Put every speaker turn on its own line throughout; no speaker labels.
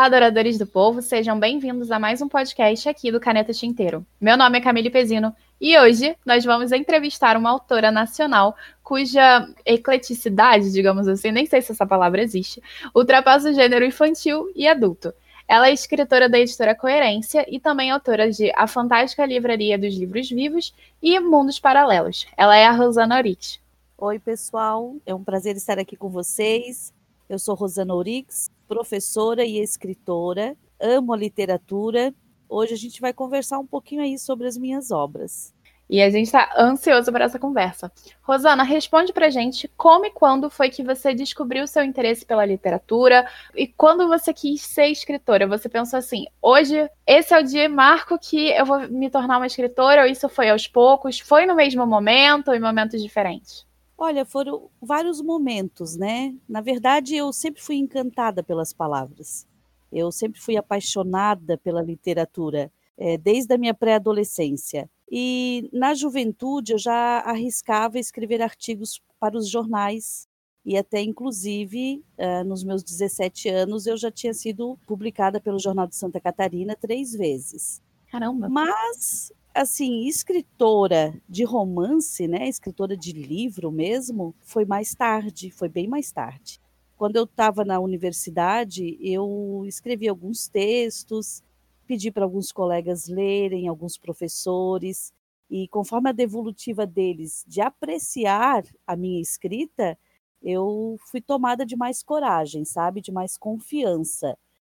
Olá, adoradores do povo, sejam bem-vindos a mais um podcast aqui do Caneta Tinteiro. Meu nome é Camille Pezino e hoje nós vamos entrevistar uma autora nacional cuja ecleticidade, digamos assim, nem sei se essa palavra existe, ultrapassa o gênero infantil e adulto. Ela é escritora da editora Coerência e também autora de A Fantástica Livraria dos Livros Vivos e Mundos Paralelos. Ela é a Rosana Orix.
Oi, pessoal, é um prazer estar aqui com vocês. Eu sou Rosana Orix, professora e escritora, amo a literatura. Hoje a gente vai conversar um pouquinho aí sobre as minhas obras.
E a gente está ansioso para essa conversa. Rosana, responde para gente como e quando foi que você descobriu seu interesse pela literatura e quando você quis ser escritora. Você pensou assim: hoje, esse é o dia marco que eu vou me tornar uma escritora, ou isso foi aos poucos? Foi no mesmo momento ou em momentos diferentes?
Olha, foram vários momentos, né? Na verdade, eu sempre fui encantada pelas palavras. Eu sempre fui apaixonada pela literatura, é, desde a minha pré-adolescência. E na juventude eu já arriscava escrever artigos para os jornais e até inclusive uh, nos meus 17 anos eu já tinha sido publicada pelo Jornal de Santa Catarina três vezes.
Caramba!
Mas assim, escritora de romance, né, escritora de livro mesmo, foi mais tarde, foi bem mais tarde. Quando eu estava na universidade, eu escrevi alguns textos, pedi para alguns colegas lerem, alguns professores, e conforme a devolutiva deles de apreciar a minha escrita, eu fui tomada de mais coragem, sabe, de mais confiança.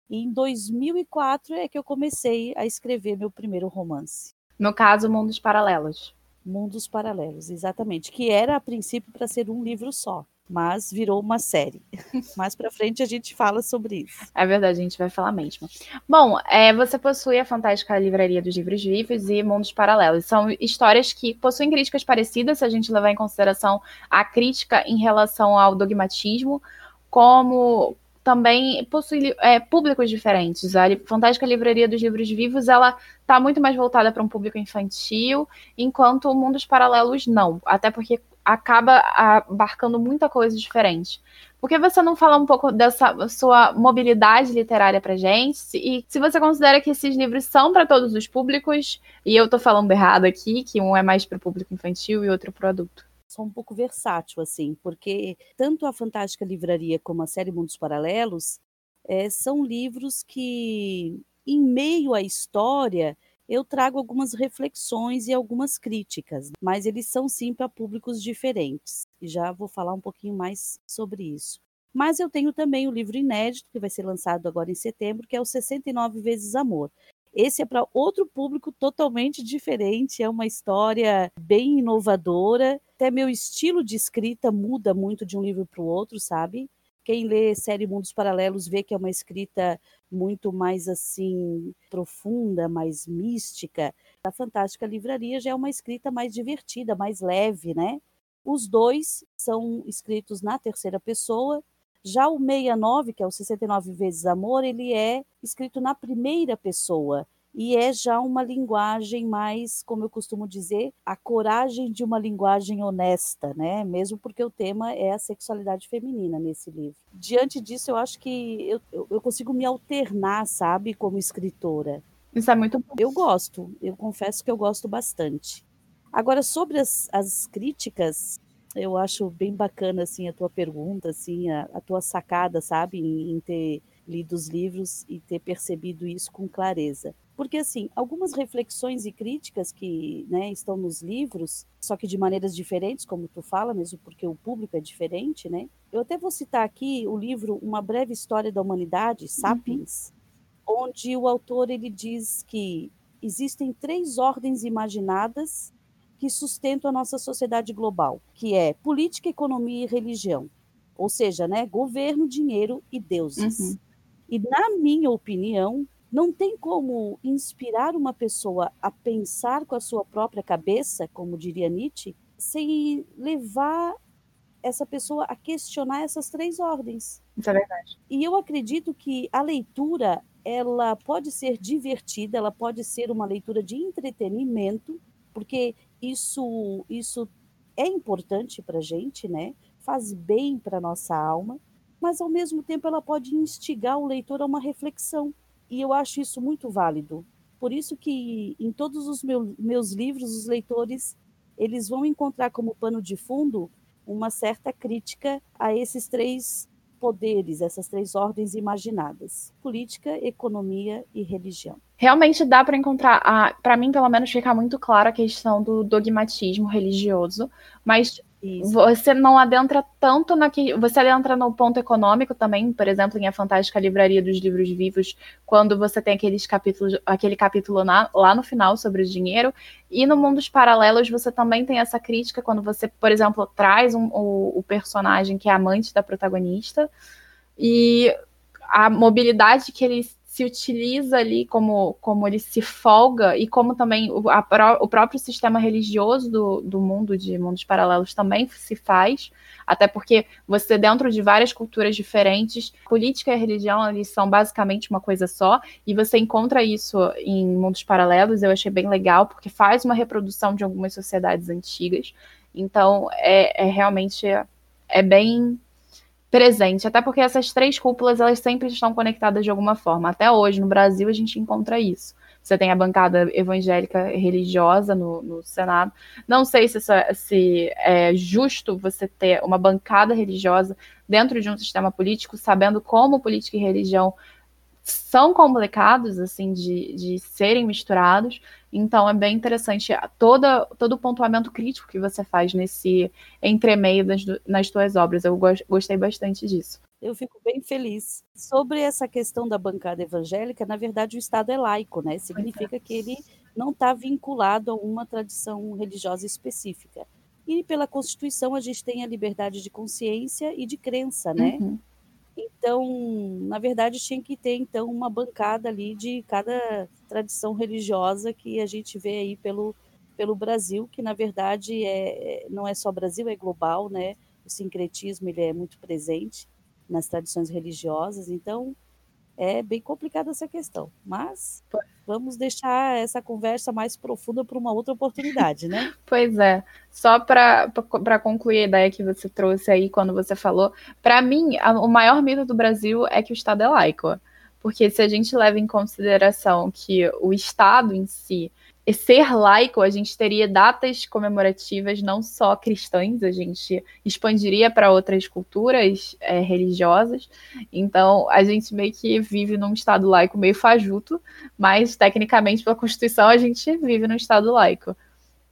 E em 2004 é que eu comecei a escrever meu primeiro romance.
No caso, Mundos Paralelos.
Mundos Paralelos, exatamente. Que era, a princípio, para ser um livro só, mas virou uma série. Mais para frente a gente fala sobre isso.
É verdade, a gente vai falar mesmo. Bom, é, você possui a fantástica livraria dos livros vivos e Mundos Paralelos. São histórias que possuem críticas parecidas, se a gente levar em consideração a crítica em relação ao dogmatismo, como também possui é, públicos diferentes. A Fantástica Livraria dos Livros Vivos, ela está muito mais voltada para um público infantil, enquanto o Mundos Paralelos não, até porque acaba abarcando muita coisa diferente. Por que você não fala um pouco dessa sua mobilidade literária para gente? E se você considera que esses livros são para todos os públicos, e eu estou falando errado aqui, que um é mais para o público infantil e outro para o adulto
sou um pouco versátil, assim, porque tanto a Fantástica Livraria como a série Mundos Paralelos é, são livros que, em meio à história, eu trago algumas reflexões e algumas críticas, mas eles são sim para públicos diferentes. E já vou falar um pouquinho mais sobre isso. Mas eu tenho também o livro inédito, que vai ser lançado agora em setembro, que é o 69 Vezes Amor. Esse é para outro público totalmente diferente, é uma história bem inovadora. Até meu estilo de escrita muda muito de um livro para o outro, sabe? Quem lê série Mundos Paralelos vê que é uma escrita muito mais assim profunda, mais mística. A Fantástica Livraria já é uma escrita mais divertida, mais leve, né? Os dois são escritos na terceira pessoa já o 69, que é o 69 vezes amor, ele é escrito na primeira pessoa e é já uma linguagem mais, como eu costumo dizer, a coragem de uma linguagem honesta, né? Mesmo porque o tema é a sexualidade feminina nesse livro. Diante disso, eu acho que eu, eu consigo me alternar, sabe, como escritora.
Isso é muito bom.
Eu gosto, eu confesso que eu gosto bastante. Agora, sobre as, as críticas, eu acho bem bacana assim a tua pergunta, assim a, a tua sacada, sabe, em, em, ter lido os livros e ter percebido isso com clareza. Porque assim, algumas reflexões e críticas que né, estão nos livros, só que de maneiras diferentes, como tu fala, mesmo porque o público é diferente, né? Eu até vou citar aqui o livro Uma Breve História da Humanidade, Sapiens, uhum. onde o autor ele diz que existem três ordens imaginadas que sustentam a nossa sociedade global, que é política, economia e religião. Ou seja, né, governo, dinheiro e deuses. Uhum. E, na minha opinião, não tem como inspirar uma pessoa a pensar com a sua própria cabeça, como diria Nietzsche, sem levar essa pessoa a questionar essas três ordens.
Isso é verdade.
E eu acredito que a leitura ela pode ser divertida, ela pode ser uma leitura de entretenimento, porque isso, isso é importante para a gente, né? Faz bem para nossa alma, mas ao mesmo tempo ela pode instigar o leitor a uma reflexão. E eu acho isso muito válido. Por isso que em todos os meus, meus livros os leitores eles vão encontrar como pano de fundo uma certa crítica a esses três poderes, essas três ordens imaginadas: política, economia e religião.
Realmente dá para encontrar, para mim pelo menos fica muito clara a questão do dogmatismo religioso, mas isso. Você não adentra tanto na que. Você adentra no ponto econômico também, por exemplo, em A Fantástica Livraria dos Livros Vivos, quando você tem aqueles capítulos, aquele capítulo na, lá no final sobre o dinheiro. E no Mundos Paralelos você também tem essa crítica quando você, por exemplo, traz um, o, o personagem que é amante da protagonista e a mobilidade que ele se utiliza ali, como, como ele se folga, e como também o, a, o próprio sistema religioso do, do mundo, de mundos paralelos, também se faz, até porque você, dentro de várias culturas diferentes, política e religião eles são basicamente uma coisa só, e você encontra isso em mundos paralelos, eu achei bem legal, porque faz uma reprodução de algumas sociedades antigas, então é, é realmente é bem presente, até porque essas três cúpulas elas sempre estão conectadas de alguma forma. Até hoje no Brasil a gente encontra isso. Você tem a bancada evangélica religiosa no, no Senado. Não sei se, é, se é justo você ter uma bancada religiosa dentro de um sistema político, sabendo como política e religião são complicados assim de, de serem misturados. Então é bem interessante toda, todo o pontuamento crítico que você faz nesse entremeio das, nas suas obras. Eu gostei bastante disso.
Eu fico bem feliz. Sobre essa questão da bancada evangélica, na verdade o Estado é laico, né? Significa que ele não está vinculado a uma tradição religiosa específica. E pela Constituição a gente tem a liberdade de consciência e de crença, né? Uhum. Então, na verdade, tinha que ter então uma bancada ali de cada tradição religiosa que a gente vê aí pelo, pelo Brasil, que na verdade é, não é só Brasil, é global, né? O sincretismo ele é muito presente nas tradições religiosas, então é bem complicada essa questão. Mas vamos deixar essa conversa mais profunda para uma outra oportunidade, né?
Pois é. Só para concluir a ideia que você trouxe aí quando você falou, para mim, a, o maior mito do Brasil é que o Estado é laico. Porque se a gente leva em consideração que o Estado em si ser laico, a gente teria datas comemorativas não só cristãs, a gente expandiria para outras culturas é, religiosas. Então, a gente meio que vive num estado laico meio fajuto, mas tecnicamente, pela Constituição, a gente vive num estado laico.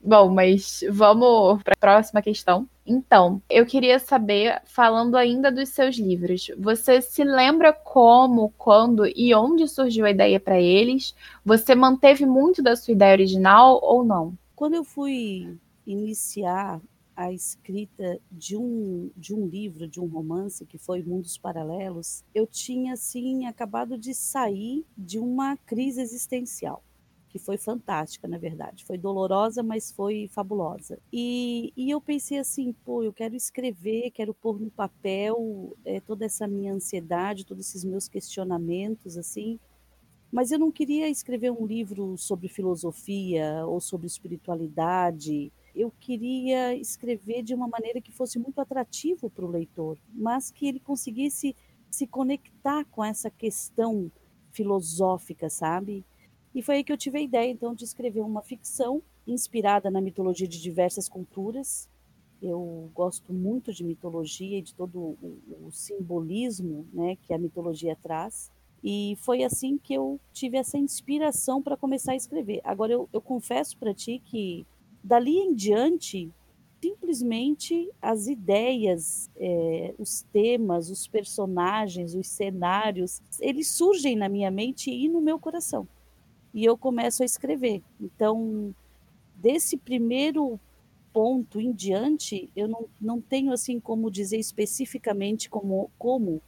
Bom, mas vamos para a próxima questão. Então, eu queria saber, falando ainda dos seus livros, você se lembra como, quando e onde surgiu a ideia para eles? Você manteve muito da sua ideia original ou não?
Quando eu fui iniciar a escrita de um, de um livro, de um romance, que foi Mundos Paralelos, eu tinha, assim, acabado de sair de uma crise existencial que foi fantástica, na verdade. Foi dolorosa, mas foi fabulosa. E, e eu pensei assim, pô, eu quero escrever, quero pôr no papel é, toda essa minha ansiedade, todos esses meus questionamentos, assim. Mas eu não queria escrever um livro sobre filosofia ou sobre espiritualidade. Eu queria escrever de uma maneira que fosse muito atrativo para o leitor, mas que ele conseguisse se conectar com essa questão filosófica, sabe? E foi aí que eu tive a ideia, então, de escrever uma ficção inspirada na mitologia de diversas culturas. Eu gosto muito de mitologia e de todo o, o simbolismo né, que a mitologia traz. E foi assim que eu tive essa inspiração para começar a escrever. Agora, eu, eu confesso para ti que, dali em diante, simplesmente as ideias, é, os temas, os personagens, os cenários, eles surgem na minha mente e no meu coração e eu começo a escrever. Então, desse primeiro ponto em diante, eu não, não tenho assim como dizer especificamente como, como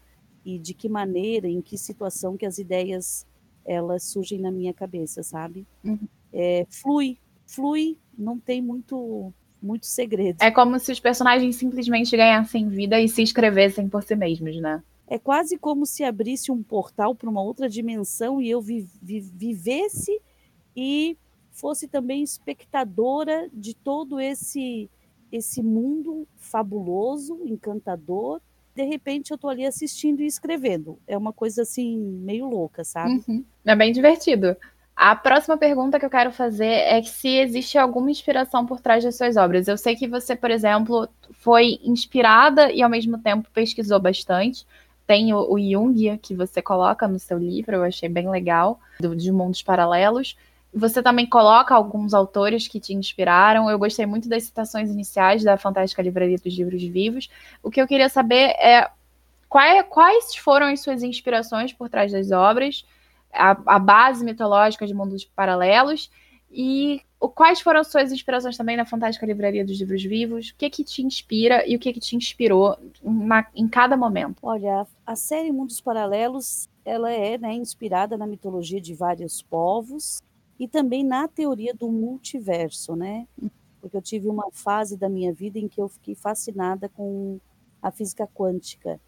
e de que maneira, em que situação que as ideias elas surgem na minha cabeça, sabe? Uhum. É, flui, flui, não tem muito muito segredo.
É como se os personagens simplesmente ganhassem vida e se escrevessem por si mesmos, né?
É quase como se abrisse um portal para uma outra dimensão e eu vi, vi, vivesse e fosse também espectadora de todo esse esse mundo fabuloso, encantador de repente eu estou ali assistindo e escrevendo. É uma coisa assim, meio louca, sabe?
Uhum. É bem divertido. A próxima pergunta que eu quero fazer é se existe alguma inspiração por trás das suas obras. Eu sei que você, por exemplo, foi inspirada e ao mesmo tempo pesquisou bastante. Tem o, o Jung que você coloca no seu livro, eu achei bem legal, do, de mundos paralelos. Você também coloca alguns autores que te inspiraram. Eu gostei muito das citações iniciais da Fantástica Livraria dos Livros Vivos. O que eu queria saber é quais, foram as suas inspirações por trás das obras, a, a base mitológica de mundos paralelos e quais foram as suas inspirações também na Fantástica Livraria dos Livros Vivos? O que que te inspira e o que que te inspirou em cada momento?
Olha, a série Mundos Paralelos ela é né, inspirada na mitologia de vários povos e também na teoria do multiverso, né? Porque eu tive uma fase da minha vida em que eu fiquei fascinada com a física quântica.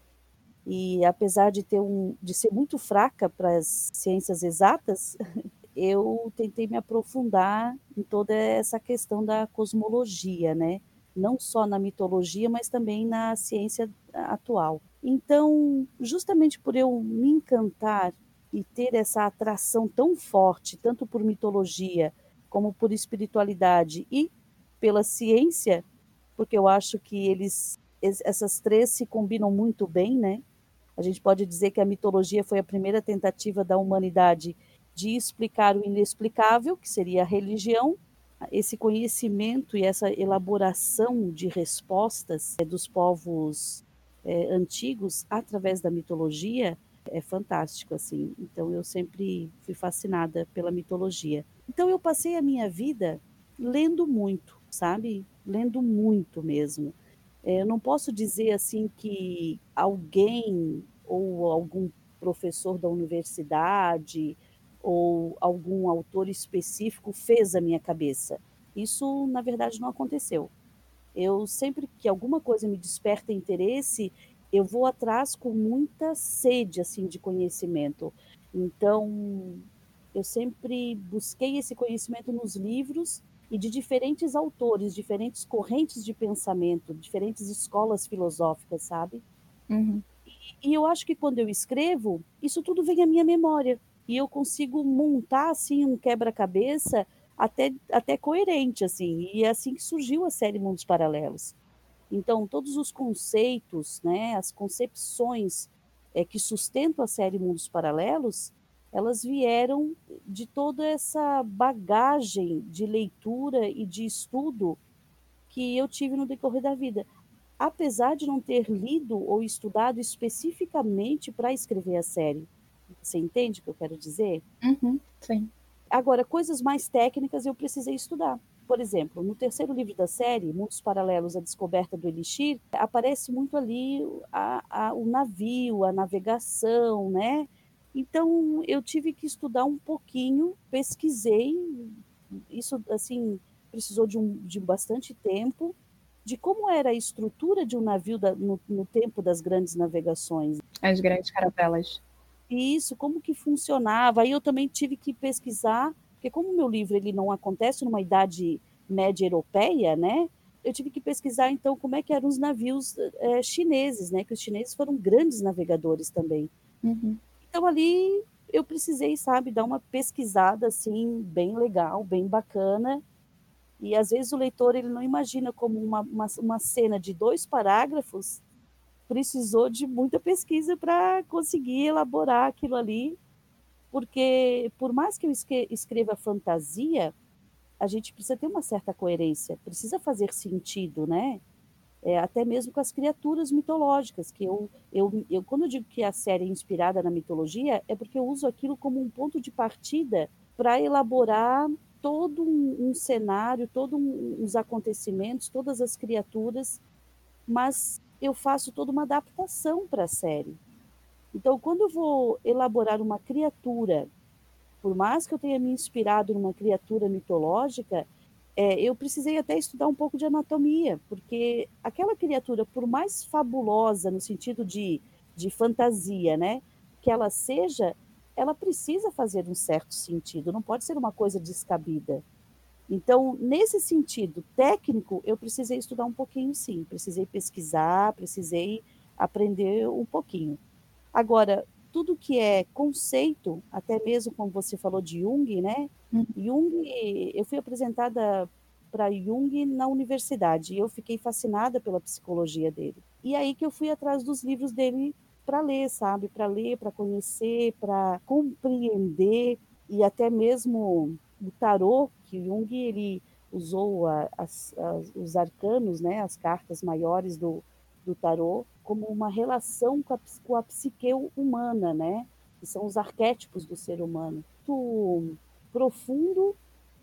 E apesar de ter um de ser muito fraca para as ciências exatas, eu tentei me aprofundar em toda essa questão da cosmologia, né? Não só na mitologia, mas também na ciência atual. Então, justamente por eu me encantar e ter essa atração tão forte, tanto por mitologia como por espiritualidade e pela ciência, porque eu acho que eles essas três se combinam muito bem, né? A gente pode dizer que a mitologia foi a primeira tentativa da humanidade de explicar o inexplicável, que seria a religião, esse conhecimento e essa elaboração de respostas é, dos povos é, antigos através da mitologia é fantástico, assim. Então eu sempre fui fascinada pela mitologia. Então eu passei a minha vida lendo muito, sabe? Lendo muito mesmo. É, eu não posso dizer assim que alguém ou algum professor da universidade ou algum autor específico fez a minha cabeça. Isso, na verdade, não aconteceu. Eu sempre que alguma coisa me desperta interesse, eu vou atrás com muita sede assim de conhecimento. Então, eu sempre busquei esse conhecimento nos livros e de diferentes autores, diferentes correntes de pensamento, diferentes escolas filosóficas, sabe? Uhum. E, e eu acho que quando eu escrevo, isso tudo vem à minha memória e eu consigo montar assim um quebra-cabeça até, até coerente assim. E é assim que surgiu a série Mundos Paralelos. Então, todos os conceitos, né, as concepções é, que sustentam a série Mundos Paralelos, elas vieram de toda essa bagagem de leitura e de estudo que eu tive no decorrer da vida. Apesar de não ter lido ou estudado especificamente para escrever a série. Você entende o que eu quero dizer?
Uhum, sim.
Agora, coisas mais técnicas eu precisei estudar. Por exemplo, no terceiro livro da série, Mundos Paralelos, a Descoberta do Elixir, aparece muito ali a, a, o navio, a navegação, né? Então, eu tive que estudar um pouquinho, pesquisei, isso, assim, precisou de, um, de bastante tempo, de como era a estrutura de um navio da, no, no tempo das grandes navegações.
As grandes caravelas.
Isso, como que funcionava. Aí eu também tive que pesquisar porque como o meu livro ele não acontece numa idade média europeia, né? Eu tive que pesquisar então como é que eram os navios é, chineses, né? Que os chineses foram grandes navegadores também. Uhum. Então ali eu precisei, sabe, dar uma pesquisada assim bem legal, bem bacana. E às vezes o leitor ele não imagina como uma, uma, uma cena de dois parágrafos precisou de muita pesquisa para conseguir elaborar aquilo ali porque por mais que eu escreva fantasia, a gente precisa ter uma certa coerência, precisa fazer sentido, né? É, até mesmo com as criaturas mitológicas, que eu, eu, eu, quando eu digo que a série é inspirada na mitologia, é porque eu uso aquilo como um ponto de partida para elaborar todo um, um cenário, todos um, os acontecimentos, todas as criaturas, mas eu faço toda uma adaptação para a série. Então, quando eu vou elaborar uma criatura, por mais que eu tenha me inspirado numa criatura mitológica, é, eu precisei até estudar um pouco de anatomia, porque aquela criatura, por mais fabulosa no sentido de, de fantasia, né, que ela seja, ela precisa fazer um certo sentido, não pode ser uma coisa descabida. Então, nesse sentido técnico, eu precisei estudar um pouquinho, sim, precisei pesquisar, precisei aprender um pouquinho. Agora, tudo que é conceito, até mesmo como você falou de Jung, né? Hum. Jung, eu fui apresentada para Jung na universidade e eu fiquei fascinada pela psicologia dele. E aí que eu fui atrás dos livros dele para ler, sabe? Para ler, para conhecer, para compreender e até mesmo o tarô, que Jung ele usou a, as, os arcanos, né, as cartas maiores do, do tarô, como uma relação com a, com a psique humana, né? Que são os arquétipos do ser humano. Muito profundo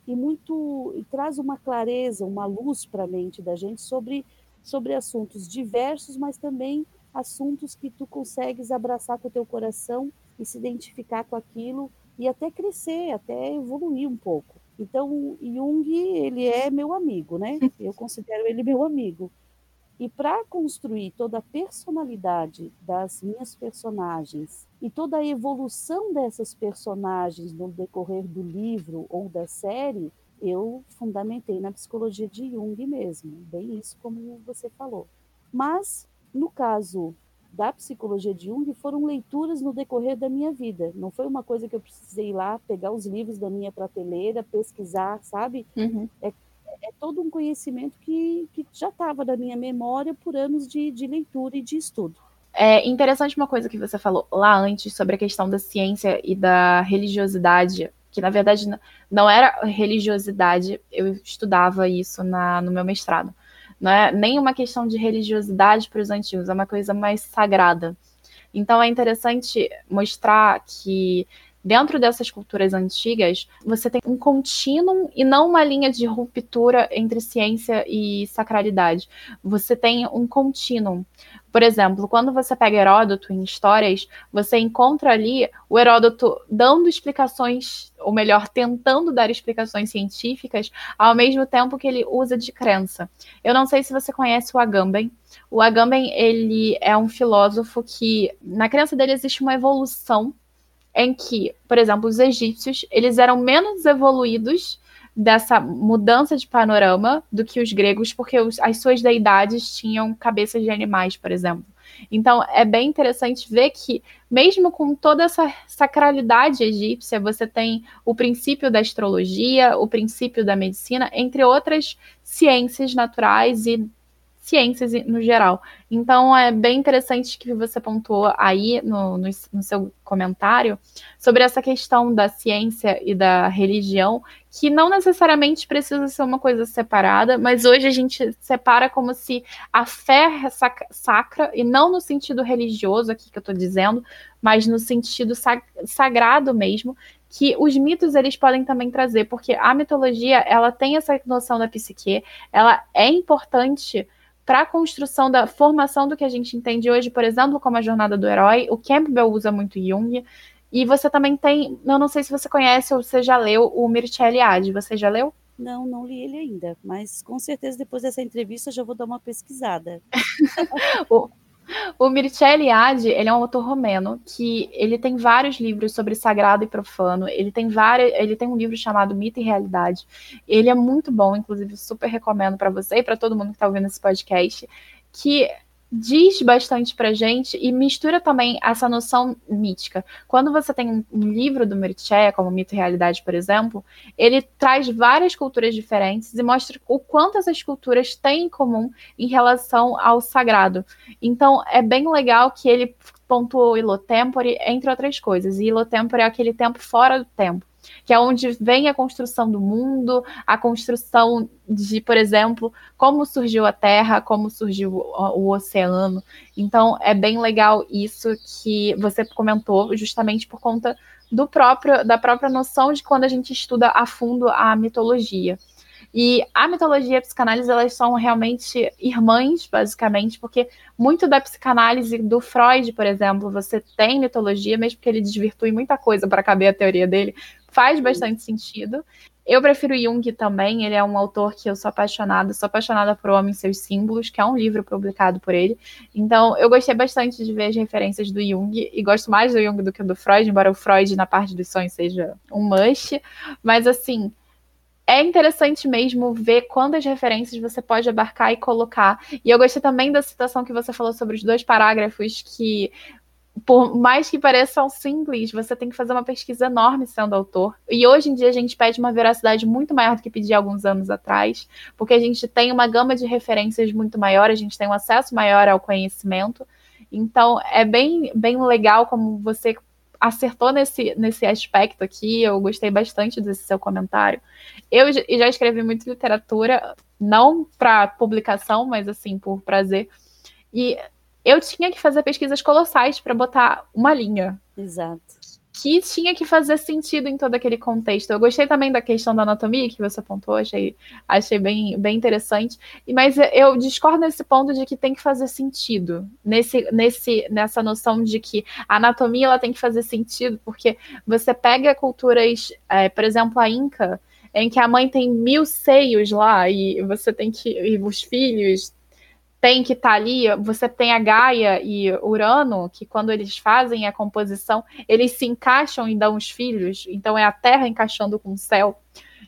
e muito e traz uma clareza, uma luz para a mente da gente sobre sobre assuntos diversos, mas também assuntos que tu consegues abraçar com o teu coração e se identificar com aquilo e até crescer, até evoluir um pouco. Então, Jung, ele é meu amigo, né? Eu considero ele meu amigo. E para construir toda a personalidade das minhas personagens e toda a evolução dessas personagens no decorrer do livro ou da série, eu fundamentei na psicologia de Jung mesmo, bem isso como você falou. Mas, no caso da psicologia de Jung, foram leituras no decorrer da minha vida. Não foi uma coisa que eu precisei ir lá, pegar os livros da minha prateleira, pesquisar, sabe? Uhum. É é todo um conhecimento que, que já estava na minha memória por anos de, de leitura e de estudo.
É interessante uma coisa que você falou lá antes sobre a questão da ciência e da religiosidade, que na verdade não era religiosidade, eu estudava isso na, no meu mestrado. Não é nem uma questão de religiosidade para os antigos, é uma coisa mais sagrada. Então é interessante mostrar que dentro dessas culturas antigas, você tem um contínuo e não uma linha de ruptura entre ciência e sacralidade. Você tem um contínuo. Por exemplo, quando você pega Heródoto em histórias, você encontra ali o Heródoto dando explicações, ou melhor, tentando dar explicações científicas, ao mesmo tempo que ele usa de crença. Eu não sei se você conhece o Agamben. O Agamben, ele é um filósofo que, na crença dele, existe uma evolução em que, por exemplo, os egípcios eles eram menos evoluídos dessa mudança de panorama do que os gregos, porque os, as suas deidades tinham cabeças de animais, por exemplo. Então é bem interessante ver que, mesmo com toda essa sacralidade egípcia, você tem o princípio da astrologia, o princípio da medicina, entre outras ciências naturais e ciências no geral. Então, é bem interessante que você pontuou aí no, no, no, seu comentário sobre essa questão da ciência e da religião, que não necessariamente precisa ser uma coisa separada, mas hoje a gente separa como se a fé é sacra, e não no sentido religioso aqui que eu estou dizendo, mas no sentido sagrado mesmo, que os mitos eles podem também trazer, porque a mitologia ela tem essa noção da psique, ela é importante para a construção da formação do que a gente entende hoje, por exemplo, como a jornada do herói. O Campbell usa muito Jung. E você também tem, eu não sei se você conhece ou você já leu o Mircea Eliade. Você já leu?
Não, não li ele ainda, mas com certeza depois dessa entrevista já vou dar uma pesquisada.
O Mircea Eliade, ele é um autor romeno que ele tem vários livros sobre sagrado e profano. Ele tem vários, ele tem um livro chamado Mito e Realidade. Ele é muito bom, inclusive super recomendo para você e para todo mundo que está ouvindo esse podcast, que diz bastante pra gente e mistura também essa noção mítica. Quando você tem um livro do Mircea, como Mito e Realidade, por exemplo, ele traz várias culturas diferentes e mostra o quanto essas culturas têm em comum em relação ao sagrado. Então, é bem legal que ele pontuou Ilotempore, entre outras coisas. E Ilotempore é aquele tempo fora do tempo que é onde vem a construção do mundo, a construção de, por exemplo, como surgiu a Terra, como surgiu o, oceano. Então, é bem legal isso que você comentou, justamente por conta do próprio, da própria noção de quando a gente estuda a fundo a mitologia. E a mitologia e a psicanálise, elas são realmente irmãs, basicamente, porque muito da psicanálise do Freud, por exemplo, você tem mitologia, mesmo que ele desvirtue muita coisa para caber a teoria dele, faz bastante sentido. Eu prefiro Jung também, ele é um autor que eu sou apaixonada, sou apaixonada por O Homem e Seus Símbolos, que é um livro publicado por ele. Então, eu gostei bastante de ver as referências do Jung, e gosto mais do Jung do que do Freud, embora o Freud, na parte dos sonhos, seja um must. Mas, assim, é interessante mesmo ver quantas referências você pode abarcar e colocar. E eu gostei também da citação que você falou sobre os dois parágrafos que por mais que pareçam simples, você tem que fazer uma pesquisa enorme sendo autor. E hoje em dia a gente pede uma veracidade muito maior do que pedia alguns anos atrás, porque a gente tem uma gama de referências muito maior, a gente tem um acesso maior ao conhecimento. Então é bem, bem legal como você acertou nesse, nesse aspecto aqui. Eu gostei bastante desse seu comentário. Eu já escrevi muito literatura, não para publicação, mas assim, por prazer. E eu tinha que fazer pesquisas colossais para botar uma linha.
Exato.
Que tinha que fazer sentido em todo aquele contexto. Eu gostei também da questão da anatomia que você apontou, achei, achei bem, bem interessante. Mas eu discordo nesse ponto de que tem que fazer sentido. Nesse, nesse, nessa noção de que a anatomia ela tem que fazer sentido, porque você pega culturas, é, por exemplo, a Inca, em que a mãe tem mil seios lá e você tem que. E os filhos tem que estar tá ali, você tem a Gaia e Urano, que quando eles fazem a composição, eles se encaixam e dão os filhos, então é a Terra encaixando com o céu.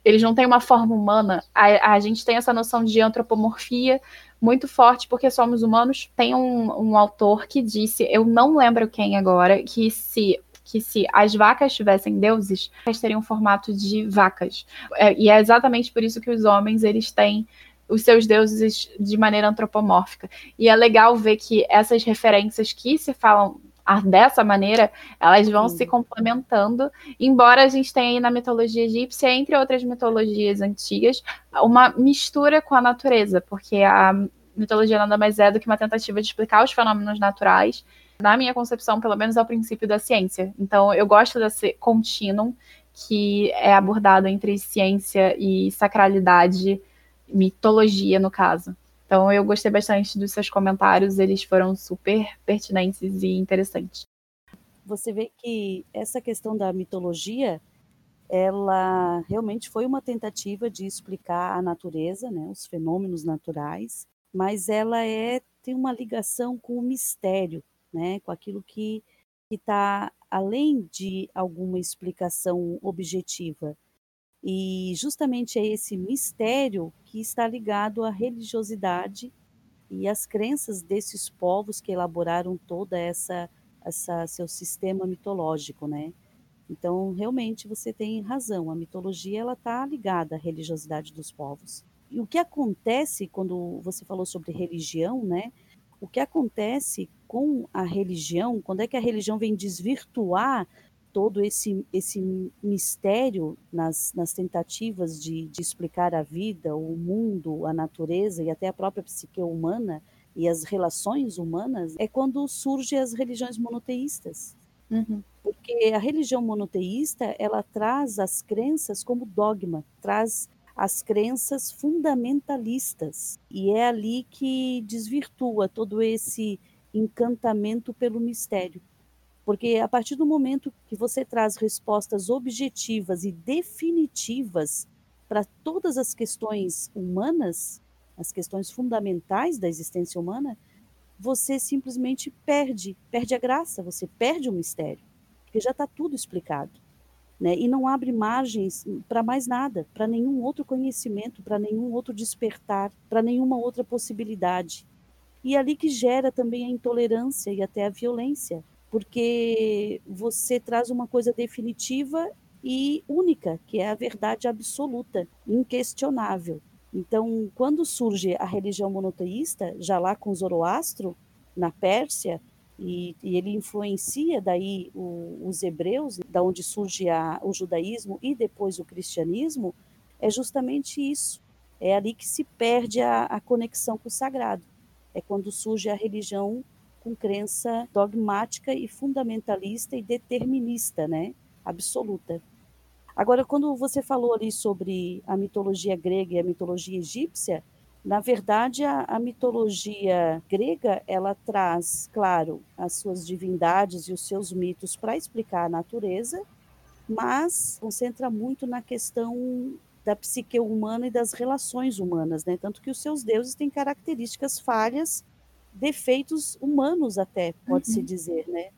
Eles não têm uma forma humana. A, a gente tem essa noção de antropomorfia muito forte, porque somos humanos. Tem um, um autor que disse, eu não lembro quem agora, que se que se as vacas tivessem deuses, elas teriam formato de vacas. É, e é exatamente por isso que os homens eles têm os seus deuses de maneira antropomórfica. E é legal ver que essas referências que se falam dessa maneira, elas vão Sim. se complementando, embora a gente tenha aí na mitologia egípcia, entre outras mitologias antigas, uma mistura com a natureza, porque a mitologia nada mais é do que uma tentativa de explicar os fenômenos naturais, na minha concepção, pelo menos, é o princípio da ciência. Então, eu gosto desse contínuo que é abordado entre ciência e sacralidade mitologia, no caso. Então eu gostei bastante dos seus comentários, eles foram super pertinentes e interessantes.
Você vê que essa questão da mitologia, ela realmente foi uma tentativa de explicar a natureza, né, os fenômenos naturais, mas ela é tem uma ligação com o mistério, né, com aquilo que está além de alguma explicação objetiva. E justamente é esse mistério que está ligado à religiosidade e às crenças desses povos que elaboraram toda essa essa seu sistema mitológico, né? Então, realmente você tem razão, a mitologia ela está ligada à religiosidade dos povos. E o que acontece quando você falou sobre religião, né? O que acontece com a religião, quando é que a religião vem desvirtuar todo esse, esse mistério nas, nas tentativas de, de explicar a vida, o mundo, a natureza e até a própria psique humana e as relações humanas, é quando surgem as religiões monoteístas. Uhum. Porque a religião monoteísta, ela traz as crenças como dogma, traz as crenças fundamentalistas. E é ali que desvirtua todo esse encantamento pelo mistério. Porque a partir do momento que você traz respostas objetivas e definitivas para todas as questões humanas, as questões fundamentais da existência humana, você simplesmente perde, perde a graça, você perde o mistério, porque já está tudo explicado. Né? E não abre margens para mais nada, para nenhum outro conhecimento, para nenhum outro despertar, para nenhuma outra possibilidade. E é ali que gera também a intolerância e até a violência, porque você traz uma coisa definitiva e única, que é a verdade absoluta, inquestionável. Então, quando surge a religião monoteísta, já lá com Zoroastro, na Pérsia, e, e ele influencia daí o, os hebreus, da onde surge a, o judaísmo e depois o cristianismo, é justamente isso. É ali que se perde a, a conexão com o sagrado. É quando surge a religião com crença dogmática e fundamentalista e determinista, né? Absoluta. Agora, quando você falou ali sobre a mitologia grega e a mitologia egípcia, na verdade, a, a, mitologia grega ela traz, claro, as suas divindades e os seus mitos para explicar a natureza, mas concentra muito na questão da psique humana e das relações humanas, né? Tanto que os seus deuses têm características falhas defeitos humanos até, pode-se uhum. dizer, né?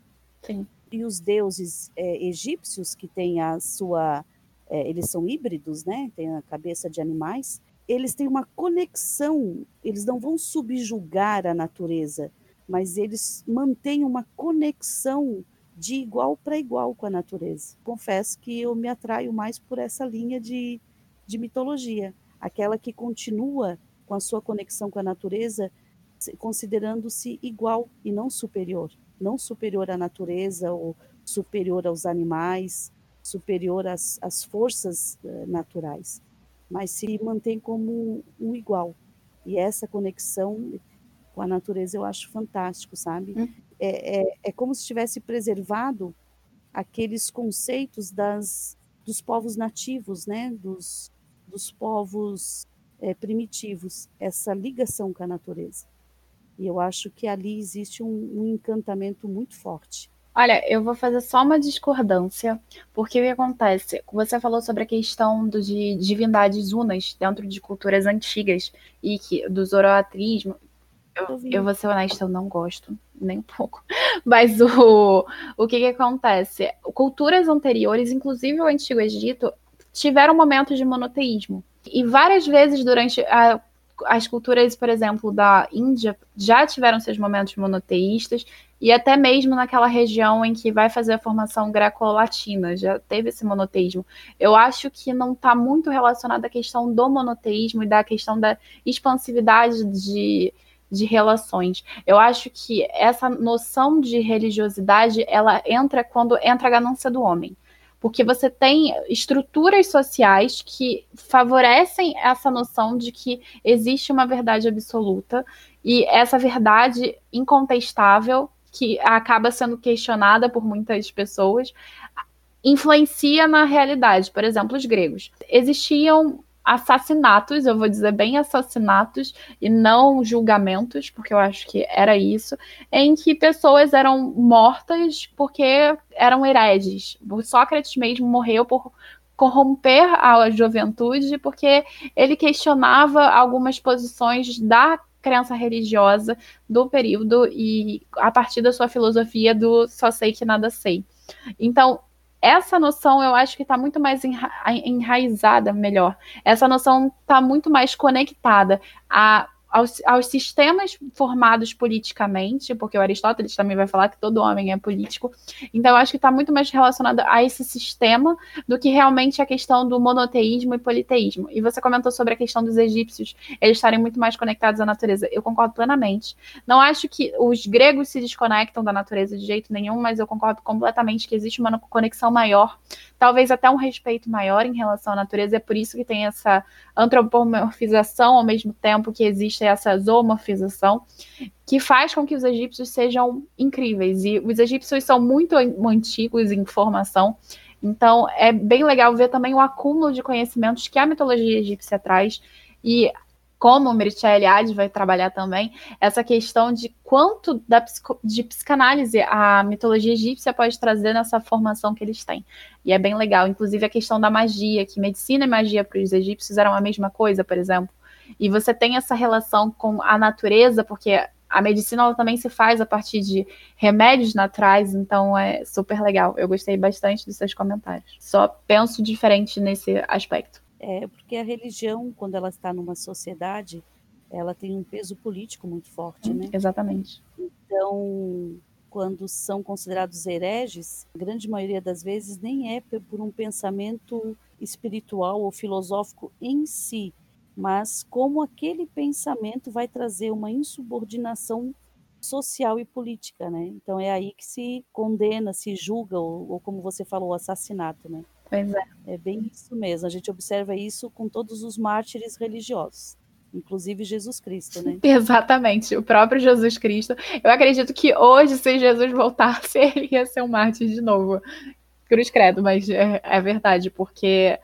Sim.
E os deuses é, egípcios, que têm a sua é, eles são híbridos, né? Tem a cabeça de animais. Eles têm uma conexão, eles não vão subjugar a natureza, mas eles mantêm uma conexão de igual para igual com a natureza. Confesso que eu me atraio mais por essa linha de, de mitologia, aquela que continua com a sua conexão com a natureza, considerando-se igual e não superior, não superior à natureza ou superior aos animais, superior às, às forças uh, naturais, mas se mantém como um igual. E essa conexão com a natureza eu acho fantástico, sabe? Hum. É, é, é como se tivesse preservado aqueles conceitos das, dos povos nativos, né? dos, dos povos é, primitivos, essa ligação com a natureza. E eu acho que ali existe um, um encantamento muito forte.
Olha, eu vou fazer só uma discordância, porque o que acontece? Você falou sobre a questão do, de divindades unas dentro de culturas antigas e que do zoroatrismo. Eu, eu vou ser honesta, eu não gosto, nem um pouco. Mas o, o que, que acontece? Culturas anteriores, inclusive o Antigo Egito, tiveram momentos de monoteísmo. E várias vezes durante a as culturas, por exemplo, da Índia já tiveram seus momentos monoteístas e até mesmo naquela região em que vai fazer a formação greco-latina, já teve esse monoteísmo. Eu acho que não está muito relacionado à questão do monoteísmo e da questão da expansividade de, de relações. Eu acho que essa noção de religiosidade ela entra quando entra a ganância do homem porque você tem estruturas sociais que favorecem essa noção de que existe uma verdade absoluta e essa verdade incontestável que acaba sendo questionada por muitas pessoas influencia na realidade. Por exemplo, os gregos. Existiam assassinatos, eu vou dizer bem assassinatos e não julgamentos, porque eu acho que era isso, em que pessoas eram mortas porque eram hereges. O Sócrates mesmo morreu por corromper a juventude porque ele questionava algumas posições da crença religiosa do período e a partir da sua filosofia do só sei que nada sei. Então, essa noção eu acho que está muito mais enra enraizada, melhor. Essa noção está muito mais conectada a aos, aos, sistemas formados politicamente, porque o Aristóteles também vai falar que todo homem é político. Então, eu acho que está muito mais relacionado a esse sistema do que realmente a questão do monoteísmo e politeísmo. E você comentou sobre a questão dos egípcios, eles estarem muito mais conectados à natureza. Eu concordo plenamente. Não acho que os gregos se desconectam da natureza de jeito nenhum, mas eu concordo completamente que existe uma conexão maior talvez até um respeito maior em relação à natureza. É por isso que tem essa antropomorfização ao mesmo tempo que existe essa zoomorfização, que faz com que os egípcios sejam incríveis. E os egípcios são muito antigos em formação. Então, é bem legal ver também o acúmulo de conhecimentos que a mitologia egípcia traz e como o Merichel Ade vai trabalhar também, essa questão de quanto da, de psicanálise a mitologia egípcia pode trazer nessa formação que eles têm. E é bem legal, inclusive a questão da magia, que medicina e magia para os egípcios eram a mesma coisa, por exemplo. E você tem essa relação com a natureza, porque a medicina ela também se faz a partir de remédios naturais, então é super legal. Eu gostei bastante dos seus comentários. Só penso diferente nesse aspecto.
É porque a religião, quando ela está numa sociedade, ela tem um peso político muito forte, né?
Exatamente.
Então, quando são considerados hereges, a grande maioria das vezes nem é por um pensamento espiritual ou filosófico em si, mas como aquele pensamento vai trazer uma insubordinação social e política, né? Então é aí que se condena, se julga, ou, ou como você falou, o assassinato, né?
Pois é.
É bem isso mesmo. A gente observa isso com todos os mártires religiosos, inclusive Jesus Cristo, né?
Exatamente, o próprio Jesus Cristo. Eu acredito que hoje, se Jesus voltasse, ele ia ser um mártir de novo. Cruz credo, mas é, é verdade, porque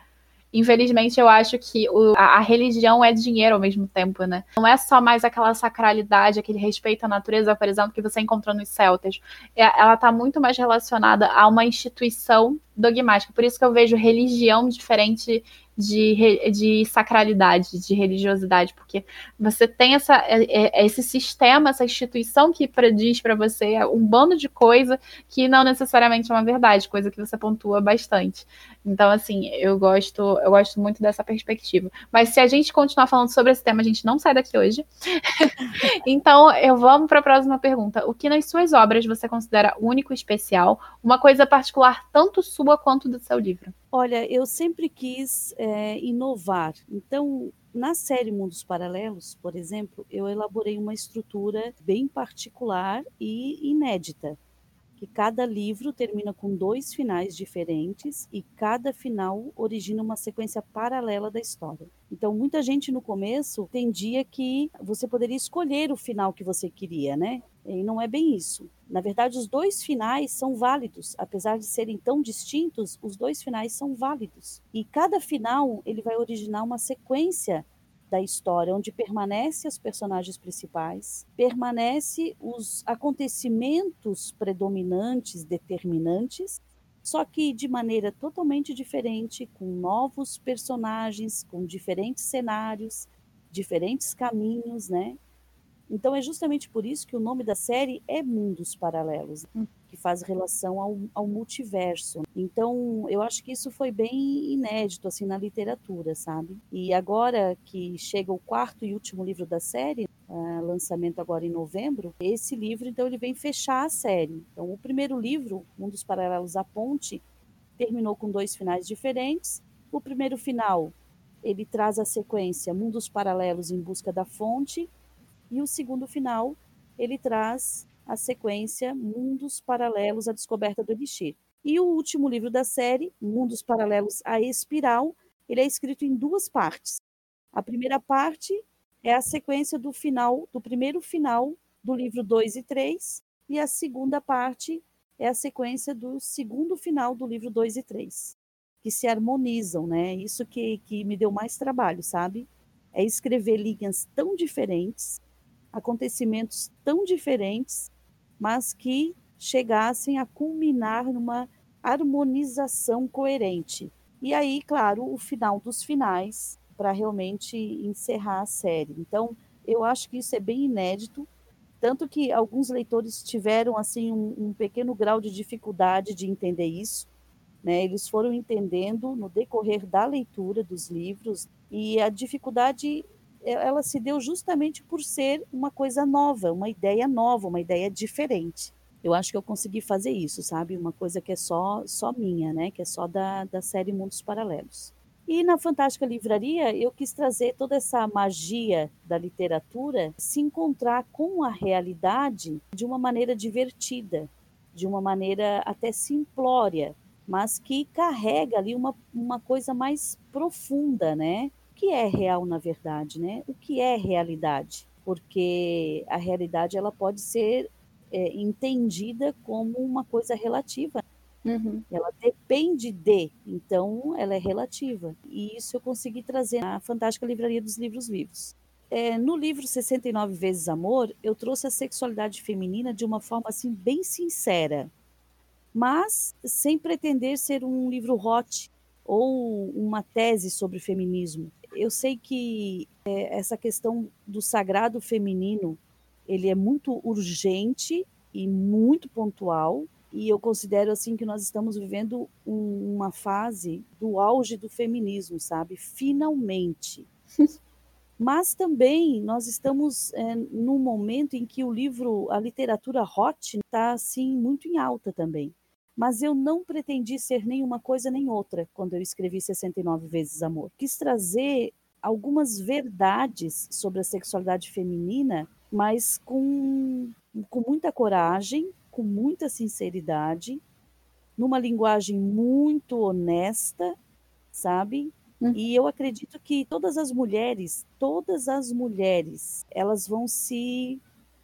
infelizmente eu acho que o, a, a, religião é dinheiro ao mesmo tempo, né? Não é só mais aquela sacralidade, aquele respeito à natureza, por exemplo, que você encontrou nos celtas. É, ela está muito mais relacionada a uma instituição dogmática. Por isso que eu vejo religião diferente de, de sacralidade, de religiosidade, porque você tem essa, é, é, esse sistema, essa instituição que diz para você um bando de coisa que não necessariamente é uma verdade, coisa que você pontua bastante. Então, assim, eu gosto, eu gosto muito dessa perspectiva. Mas se a gente continuar falando sobre esse tema, a gente não sai daqui hoje. então, eu vamos para a próxima pergunta. O que nas suas obras você considera único e especial? Uma coisa particular tanto sua quanto do seu livro?
Olha, eu sempre quis é, inovar. Então, na série Mundos Paralelos, por exemplo, eu elaborei uma estrutura bem particular e inédita que cada livro termina com dois finais diferentes e cada final origina uma sequência paralela da história. Então, muita gente no começo entendia que você poderia escolher o final que você queria, né? E não é bem isso. Na verdade, os dois finais são válidos, apesar de serem tão distintos, os dois finais são válidos. E cada final ele vai originar uma sequência da história, onde permanece os personagens principais, permanece os acontecimentos predominantes, determinantes, só que de maneira totalmente diferente, com novos personagens, com diferentes cenários, diferentes caminhos, né? Então é justamente por isso que o nome da série é Mundos Paralelos. Hum que faz relação ao, ao, multiverso. Então, eu acho que isso foi bem inédito assim na literatura, sabe? E agora que chega o quarto e último livro da série, uh, lançamento agora em novembro, esse livro então ele vem fechar a série. Então, o primeiro livro, Mundos Paralelos à Ponte, terminou com dois finais diferentes. O primeiro final ele traz a sequência Mundos Paralelos em Busca da Fonte, e o segundo final ele traz a sequência Mundos Paralelos à Descoberta do Elixir. E o último livro da série, Mundos Paralelos à Espiral, ele é escrito em duas partes. A primeira parte é a sequência do final, do primeiro final do livro 2 e 3, e a segunda parte é a sequência do segundo final do livro 2 e 3, que se harmonizam, né? Isso que, que me deu mais trabalho, sabe? É escrever linhas tão diferentes, acontecimentos tão diferentes, mas que chegassem a culminar numa harmonização coerente. E aí, claro, o final dos finais para realmente encerrar a série. Então, eu acho que isso é bem inédito, tanto que alguns leitores tiveram assim um, um pequeno grau de dificuldade de entender isso. Né? Eles foram entendendo no decorrer da leitura dos livros e a dificuldade ela se deu justamente por ser uma coisa nova, uma ideia nova, uma ideia diferente. Eu acho que eu consegui fazer isso, sabe? Uma coisa que é só só minha, né? Que é só da, da série Mundos Paralelos. E na Fantástica Livraria, eu quis trazer toda essa magia da literatura se encontrar com a realidade de uma maneira divertida, de uma maneira até simplória, mas que carrega ali uma, uma coisa mais profunda, né? Que é real na verdade, né? O que é realidade? Porque a realidade ela pode ser é, entendida como uma coisa relativa. Uhum. Ela depende de, então ela é relativa. E isso eu consegui trazer na fantástica livraria dos livros vivos. É, no livro 69 vezes amor, eu trouxe a sexualidade feminina de uma forma assim bem sincera, mas sem pretender ser um livro hot ou uma tese sobre feminismo eu sei que é, essa questão do sagrado feminino ele é muito urgente e muito pontual e eu considero assim que nós estamos vivendo um, uma fase do auge do feminismo, sabe? Finalmente. Mas também nós estamos é, num momento em que o livro, a literatura hot está assim muito em alta também. Mas eu não pretendi ser nenhuma coisa nem outra quando eu escrevi 69 vezes amor. Quis trazer algumas verdades sobre a sexualidade feminina, mas com, com muita coragem, com muita sinceridade, numa linguagem muito honesta, sabe? Hum. E eu acredito que todas as mulheres, todas as mulheres, elas vão se,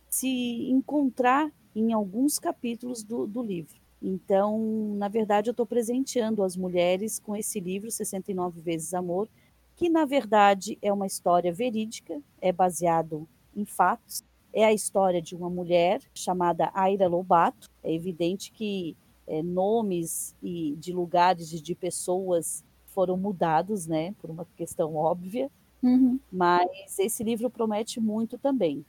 se encontrar em alguns capítulos do, do livro. Então, na verdade, eu estou presenteando as mulheres com esse livro, 69 Vezes Amor, que na verdade é uma história verídica, é baseado em fatos. É a história de uma mulher chamada Aira Lobato. É evidente que é, nomes e de lugares e de pessoas foram mudados, né, por uma questão óbvia, uhum. mas esse livro promete muito também.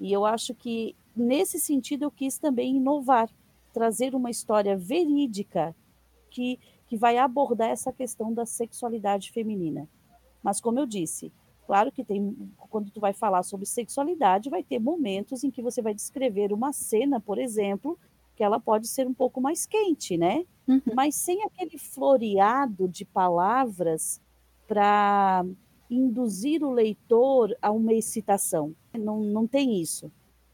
E eu acho que nesse sentido eu quis também inovar, trazer uma história verídica que, que vai abordar essa questão da sexualidade feminina. Mas como eu disse, claro que tem quando tu vai falar sobre sexualidade, vai ter momentos em que você vai descrever uma cena, por exemplo, que ela pode ser um pouco mais quente, né? Uhum. Mas sem aquele floreado de palavras para induzir o leitor a uma excitação. Não, não tem isso.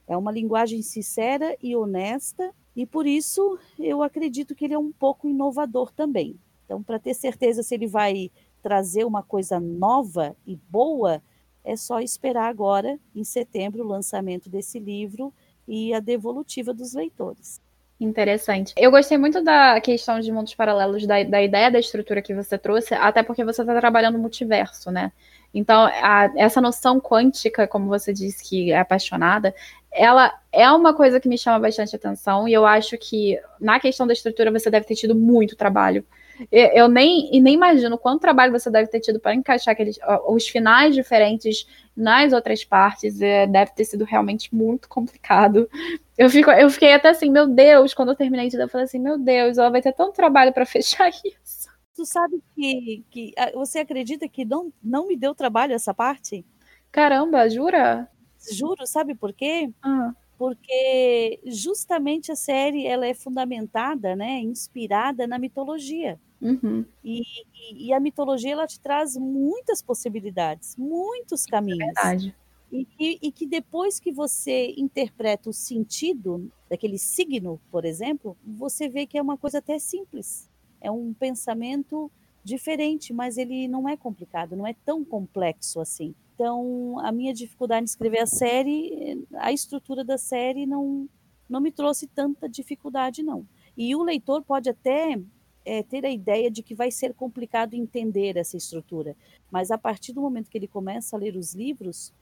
É uma linguagem sincera e honesta, e por isso eu acredito que ele é um pouco inovador também. Então, para ter certeza se ele vai trazer uma coisa nova e boa, é só esperar agora, em setembro, o lançamento desse livro e a devolutiva dos leitores.
Interessante. Eu gostei muito da questão de mundos paralelos, da, da ideia da estrutura que você trouxe, até porque você está trabalhando no multiverso, né? Então, a, essa noção quântica, como você disse que é apaixonada, ela é uma coisa que me chama bastante atenção e eu acho que na questão da estrutura você deve ter tido muito trabalho. Eu nem, e nem imagino quanto trabalho você deve ter tido para encaixar aqueles, os finais diferentes nas outras partes. É, deve ter sido realmente muito complicado. Eu, fico, eu fiquei até assim, meu Deus, quando eu terminei de ler, eu falei assim, meu Deus, ela vai ter tanto trabalho para fechar isso.
Tu sabe que, que você acredita que não, não me deu trabalho essa parte?
Caramba, jura?
Juro, sabe por quê? Ah. Porque justamente a série ela é fundamentada, né, inspirada na mitologia. Uhum. E, e, e, a mitologia ela te traz muitas possibilidades, muitos é caminhos. É
verdade.
E, e, e, que depois que você interpreta o sentido daquele signo, por exemplo, você vê que é uma coisa até simples. É um pensamento diferente, mas ele não é complicado, não é tão complexo assim. Então, a minha dificuldade em escrever a série, a estrutura da série não, não me trouxe tanta dificuldade, não. E o leitor pode até é, ter a ideia de que vai ser complicado entender essa estrutura, mas a partir do momento que ele começa a ler os livros,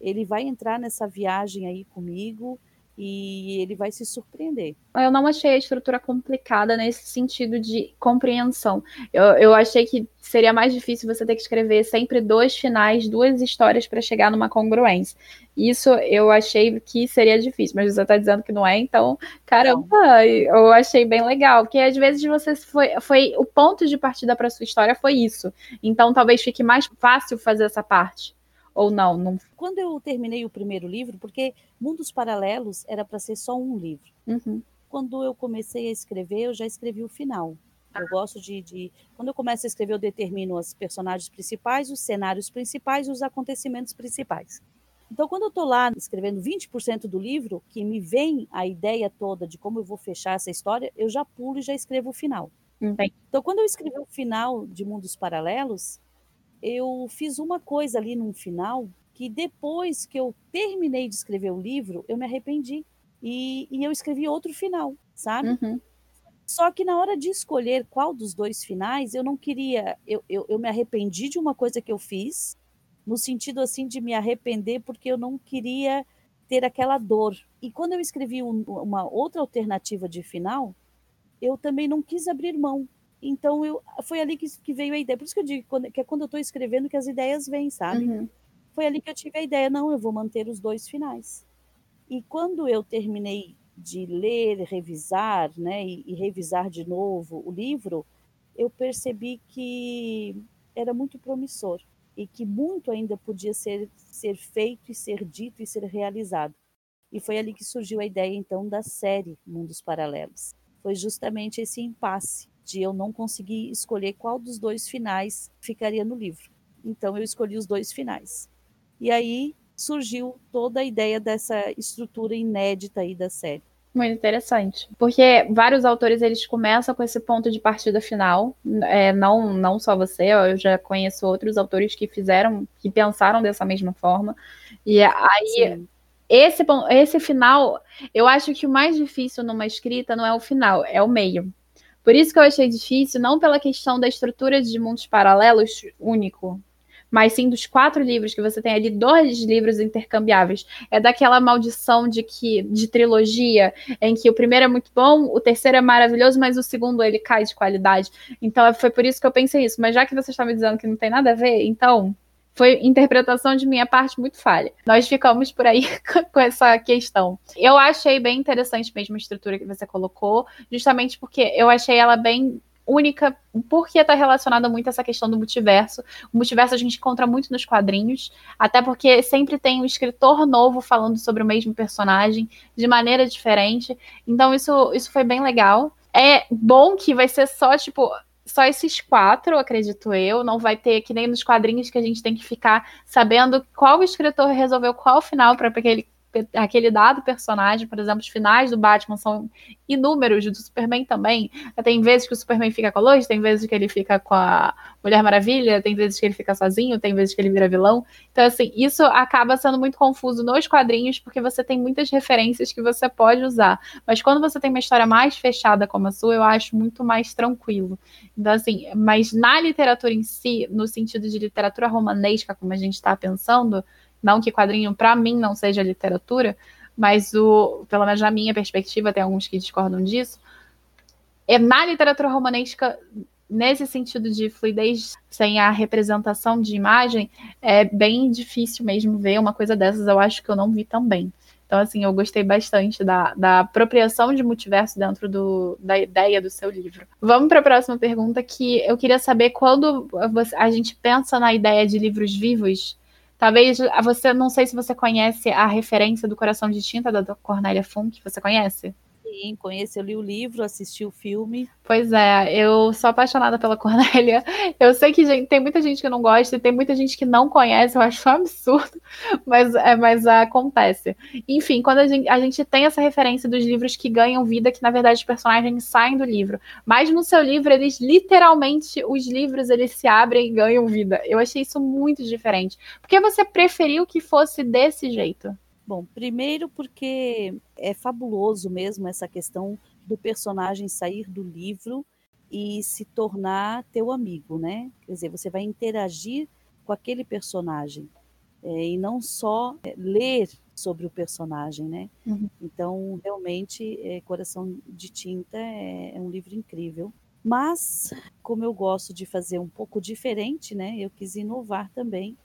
ele vai entrar nessa viagem aí comigo e ele vai se surpreender.
Eu não achei a estrutura complicada nesse sentido de compreensão. Eu, eu achei que seria mais difícil você ter que escrever sempre dois finais, duas histórias para chegar numa congruência. Isso eu achei que seria difícil, mas você está dizendo que não é, então, caramba, eu achei bem legal, porque às vezes você foi, foi o ponto de partida para sua história foi isso. Então talvez fique mais fácil fazer essa parte. Ou não, não?
Quando eu terminei o primeiro livro, porque Mundos Paralelos era para ser só um livro. Uhum. Quando eu comecei a escrever, eu já escrevi o final. Eu gosto de, de, Quando eu começo a escrever, eu determino os personagens principais, os cenários principais e os acontecimentos principais. Então, quando eu estou lá escrevendo 20% do livro, que me vem a ideia toda de como eu vou fechar essa história, eu já pulo e já escrevo o final. Uhum. Então, quando eu escrevi o final de Mundos Paralelos, eu fiz uma coisa ali no final que depois que eu terminei de escrever o livro, eu me arrependi. E, e eu escrevi outro final, sabe? Uhum. Só que na hora de escolher qual dos dois finais, eu não queria. Eu, eu, eu me arrependi de uma coisa que eu fiz, no sentido assim de me arrepender, porque eu não queria ter aquela dor. E quando eu escrevi um, uma outra alternativa de final, eu também não quis abrir mão. Então eu foi ali que, que veio a ideia. Por isso que eu digo quando, que é quando eu estou escrevendo que as ideias vêm, sabe? Uhum. Foi ali que eu tive a ideia, não, eu vou manter os dois finais. E quando eu terminei de ler, revisar, né, e, e revisar de novo o livro, eu percebi que era muito promissor e que muito ainda podia ser, ser feito e ser dito e ser realizado. E foi ali que surgiu a ideia, então, da série Mundos Paralelos. Foi justamente esse impasse de eu não conseguir escolher qual dos dois finais ficaria no livro. Então eu escolhi os dois finais. E aí surgiu toda a ideia dessa estrutura inédita aí da série.
Muito interessante, porque vários autores eles começam com esse ponto de partida final, é, não não só você, eu já conheço outros autores que fizeram, que pensaram dessa mesma forma, e aí esse esse final, eu acho que o mais difícil numa escrita não é o final, é o meio, por isso que eu achei difícil, não pela questão da estrutura de mundos paralelos único, mas sim dos quatro livros, que você tem ali dois livros intercambiáveis. É daquela maldição de que de trilogia, em que o primeiro é muito bom, o terceiro é maravilhoso, mas o segundo ele cai de qualidade. Então foi por isso que eu pensei isso. Mas já que você está me dizendo que não tem nada a ver, então foi interpretação de minha parte muito falha. Nós ficamos por aí com essa questão. Eu achei bem interessante mesmo a estrutura que você colocou, justamente porque eu achei ela bem única, porque está relacionada muito a essa questão do multiverso. O multiverso a gente encontra muito nos quadrinhos, até porque sempre tem um escritor novo falando sobre o mesmo personagem de maneira diferente. Então isso, isso foi bem legal. É bom que vai ser só, tipo, só esses quatro, acredito eu. Não vai ter que nem nos quadrinhos que a gente tem que ficar sabendo qual escritor resolveu qual final para aquele aquele dado personagem, por exemplo, os finais do Batman são inúmeros, do Superman também. Tem vezes que o Superman fica com a Lois, tem vezes que ele fica com a Mulher Maravilha, tem vezes que ele fica sozinho, tem vezes que ele vira vilão. Então, assim, isso acaba sendo muito confuso nos quadrinhos, porque você tem muitas referências que você pode usar. Mas quando você tem uma história mais fechada como a sua, eu acho muito mais tranquilo. Então, assim, mas na literatura em si, no sentido de literatura romanesca, como a gente está pensando, não que quadrinho, para mim, não seja literatura, mas o, pelo menos na minha perspectiva, tem alguns que discordam disso. É na literatura romanesca, nesse sentido de fluidez, sem a representação de imagem, é bem difícil mesmo ver uma coisa dessas. Eu acho que eu não vi também. Então, assim, eu gostei bastante da, da apropriação de multiverso dentro do, da ideia do seu livro. Vamos para a próxima pergunta, que eu queria saber quando a gente pensa na ideia de livros vivos, Talvez você, não sei se você conhece a referência do Coração de Tinta da Cornélia Funk, você conhece?
Sim, conheço, eu li o livro, assisti o filme.
Pois é, eu sou apaixonada pela Cornélia. Eu sei que gente, tem muita gente que não gosta e tem muita gente que não conhece, eu acho um absurdo, mas, é, mas acontece. Enfim, quando a gente, a gente tem essa referência dos livros que ganham vida, que na verdade os personagens saem do livro. Mas no seu livro, eles literalmente, os livros, eles se abrem e ganham vida. Eu achei isso muito diferente. Por que você preferiu que fosse desse jeito?
Bom, primeiro porque é fabuloso mesmo essa questão do personagem sair do livro e se tornar teu amigo, né? Quer dizer, você vai interagir com aquele personagem é, e não só é, ler sobre o personagem, né? Uhum. Então, realmente, é, Coração de Tinta é, é um livro incrível. Mas, como eu gosto de fazer um pouco diferente, né? Eu quis inovar também.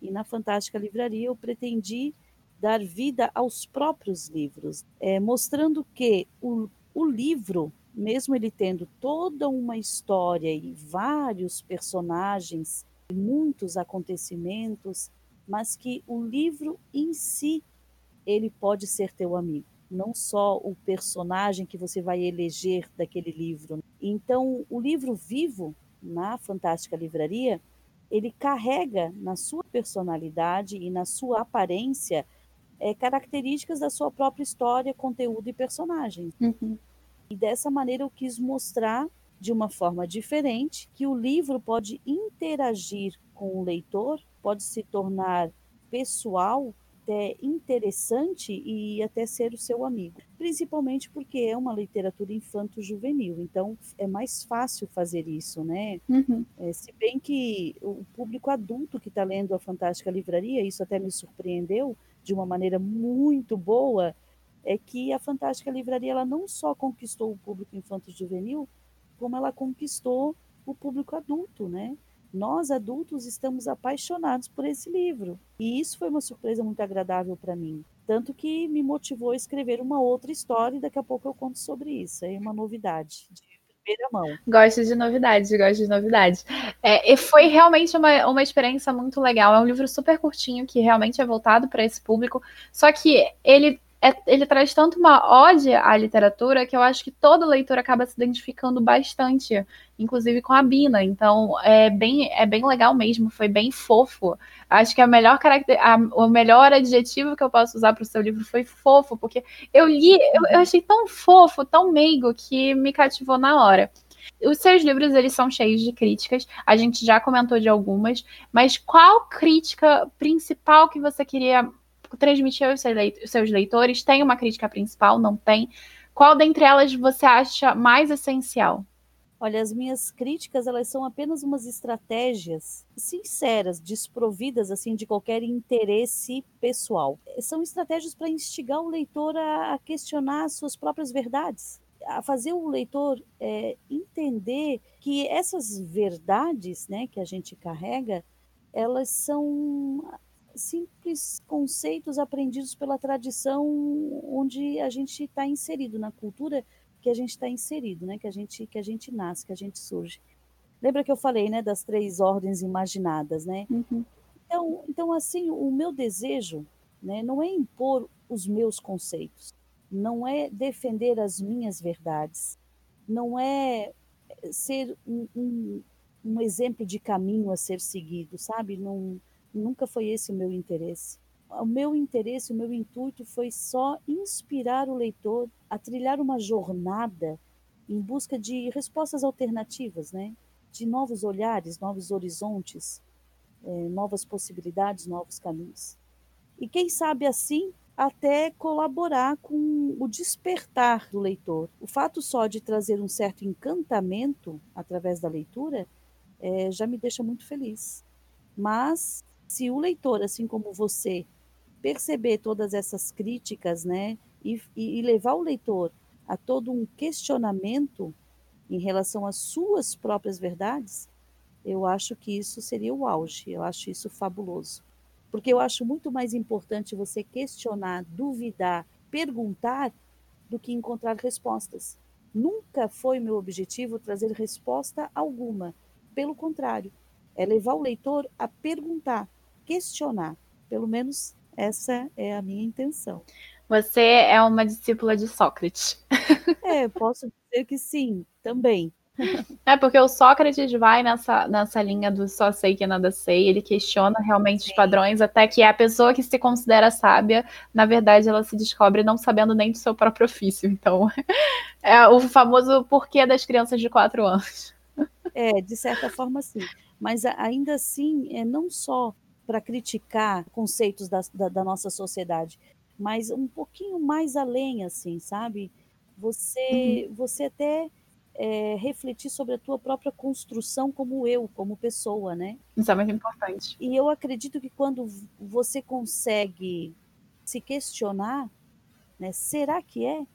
E na Fantástica Livraria eu pretendi dar vida aos próprios livros, é, mostrando que o, o livro, mesmo ele tendo toda uma história e vários personagens, muitos acontecimentos, mas que o livro em si ele pode ser teu amigo, não só o personagem que você vai eleger daquele livro. Então, o livro vivo na Fantástica Livraria, ele carrega na sua personalidade e na sua aparência é, características da sua própria história, conteúdo e personagem. Uhum. E dessa maneira eu quis mostrar de uma forma diferente que o livro pode interagir com o leitor, pode se tornar pessoal, até interessante e até ser o seu amigo. Principalmente porque é uma literatura infanto-juvenil, então é mais fácil fazer isso, né? Uhum. É, se bem que o público adulto que está lendo a Fantástica Livraria, isso até me surpreendeu, de uma maneira muito boa é que a Fantástica Livraria ela não só conquistou o público infanto-juvenil, como ela conquistou o público adulto, né? Nós adultos estamos apaixonados por esse livro e isso foi uma surpresa muito agradável para mim, tanto que me motivou a escrever uma outra história e daqui a pouco eu conto sobre isso. É uma novidade de primeira mão.
Gosto de novidades, gosto de novidades. É, e foi realmente uma, uma experiência muito legal. É um livro super curtinho que realmente é voltado para esse público. Só que ele é, ele traz tanto uma ode à literatura que eu acho que todo leitor acaba se identificando bastante, inclusive com a Bina. Então é bem, é bem legal mesmo, foi bem fofo. Acho que a melhor caracter, a, o melhor adjetivo que eu posso usar para o seu livro foi fofo, porque eu li, eu, eu achei tão fofo, tão meigo, que me cativou na hora. Os seus livros eles são cheios de críticas. A gente já comentou de algumas, mas qual crítica principal que você queria transmitir aos seus leitores? Tem uma crítica principal? Não tem? Qual dentre elas você acha mais essencial?
Olha, as minhas críticas, elas são apenas umas estratégias sinceras, desprovidas assim de qualquer interesse pessoal. São estratégias para instigar o leitor a, questionar as suas próprias verdades, a fazer o leitor é, entender que essas verdades, né, que a gente carrega, elas são simples conceitos aprendidos pela tradição onde a gente está inserido na cultura que a gente está inserido, né? Que a gente que a gente nasce, que a gente surge. Lembra que eu falei, né, das três ordens imaginadas, né? Uhum. Então, então assim, o meu desejo, né, não é impor os meus conceitos, não é defender as minhas verdades, não é ser um, um, um exemplo de caminho a ser seguido, sabe? Não, nunca foi esse o meu interesse o meu interesse, o meu intuito foi só inspirar o leitor a trilhar uma jornada em busca de respostas alternativas, né? de novos olhares, novos horizontes, é, novas possibilidades, novos caminhos. E quem sabe assim até colaborar com o despertar do leitor. O fato só de trazer um certo encantamento através da leitura é, já me deixa muito feliz. Mas se o leitor, assim como você, perceber todas essas críticas, né, e, e levar o leitor a todo um questionamento em relação às suas próprias verdades, eu acho que isso seria o auge, eu acho isso fabuloso. Porque eu acho muito mais importante você questionar, duvidar, perguntar, do que encontrar respostas. Nunca foi meu objetivo trazer resposta alguma. Pelo contrário, é levar o leitor a perguntar, questionar. Pelo menos essa é a minha intenção.
Você é uma discípula de Sócrates.
É, posso dizer que sim, também.
É, porque o Sócrates vai nessa, nessa linha do só sei que nada sei, ele questiona realmente sim. os padrões, até que a pessoa que se considera sábia, na verdade, ela se descobre não sabendo nem do seu próprio ofício. Então, é o famoso porquê das crianças de quatro anos.
É, de certa forma, sim. Mas ainda assim, é não só para criticar conceitos da, da, da, nossa sociedade, mas um pouquinho mais além, assim, sabe? Você, uhum. você até é, refletir sobre a tua própria construção como eu, como pessoa, né?
Isso é muito importante.
E eu acredito que quando você consegue se questionar, né, será que é?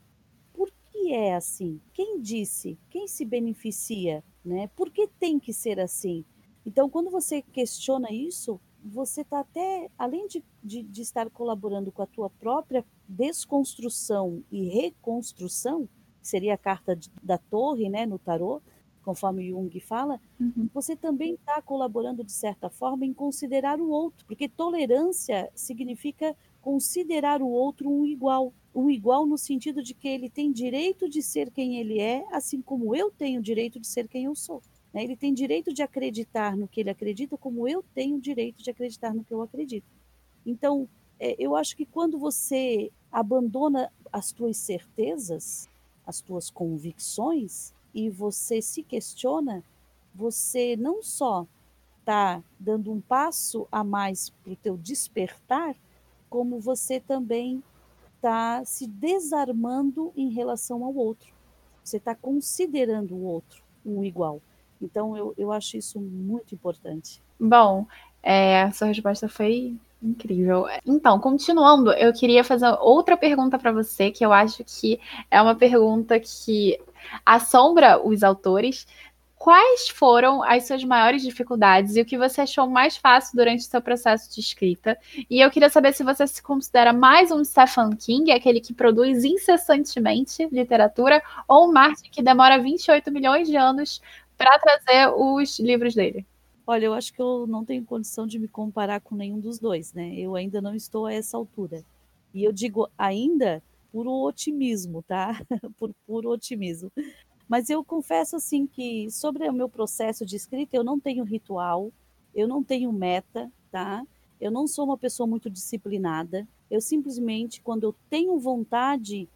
Por que é assim? Quem disse? Quem se beneficia? Né? Por que tem que ser assim? Então, quando você questiona isso, você está até, além de, de, de, estar colaborando com a tua própria desconstrução e reconstrução, que seria a carta de, da torre, né, no tarô, conforme Jung fala, uhum. você também está colaborando de certa forma em considerar o outro, porque tolerância significa considerar o outro um igual, um igual no sentido de que ele tem direito de ser quem ele é, assim como eu tenho direito de ser quem eu sou. Né? Ele tem direito de acreditar no que ele acredita, como eu tenho direito de acreditar no que eu acredito. Então, é, eu acho que quando você abandona as tuas certezas, as tuas convicções, e você se questiona, você não só está dando um passo a mais para o teu despertar, como você também está se desarmando em relação ao outro. Você está considerando o outro um igual. Então, eu, eu acho isso muito importante.
Bom, é, a sua resposta foi incrível. Então, continuando, eu queria fazer outra pergunta para você, que eu acho que é uma pergunta que assombra os autores. Quais foram as suas maiores dificuldades e o que você achou mais fácil durante o seu processo de escrita? E eu queria saber se você se considera mais um Stephen King, aquele que produz incessantemente literatura, ou um Martin que demora 28 milhões de anos para trazer os livros dele?
Olha, eu acho que eu não tenho condição de me comparar com nenhum dos dois, né? Eu ainda não estou a essa altura. E eu digo ainda por otimismo, tá? por puro otimismo. Mas eu confesso assim que sobre o meu processo de escrita eu não tenho ritual, eu não tenho meta, tá? Eu não sou uma pessoa muito disciplinada. Eu simplesmente, quando eu tenho vontade,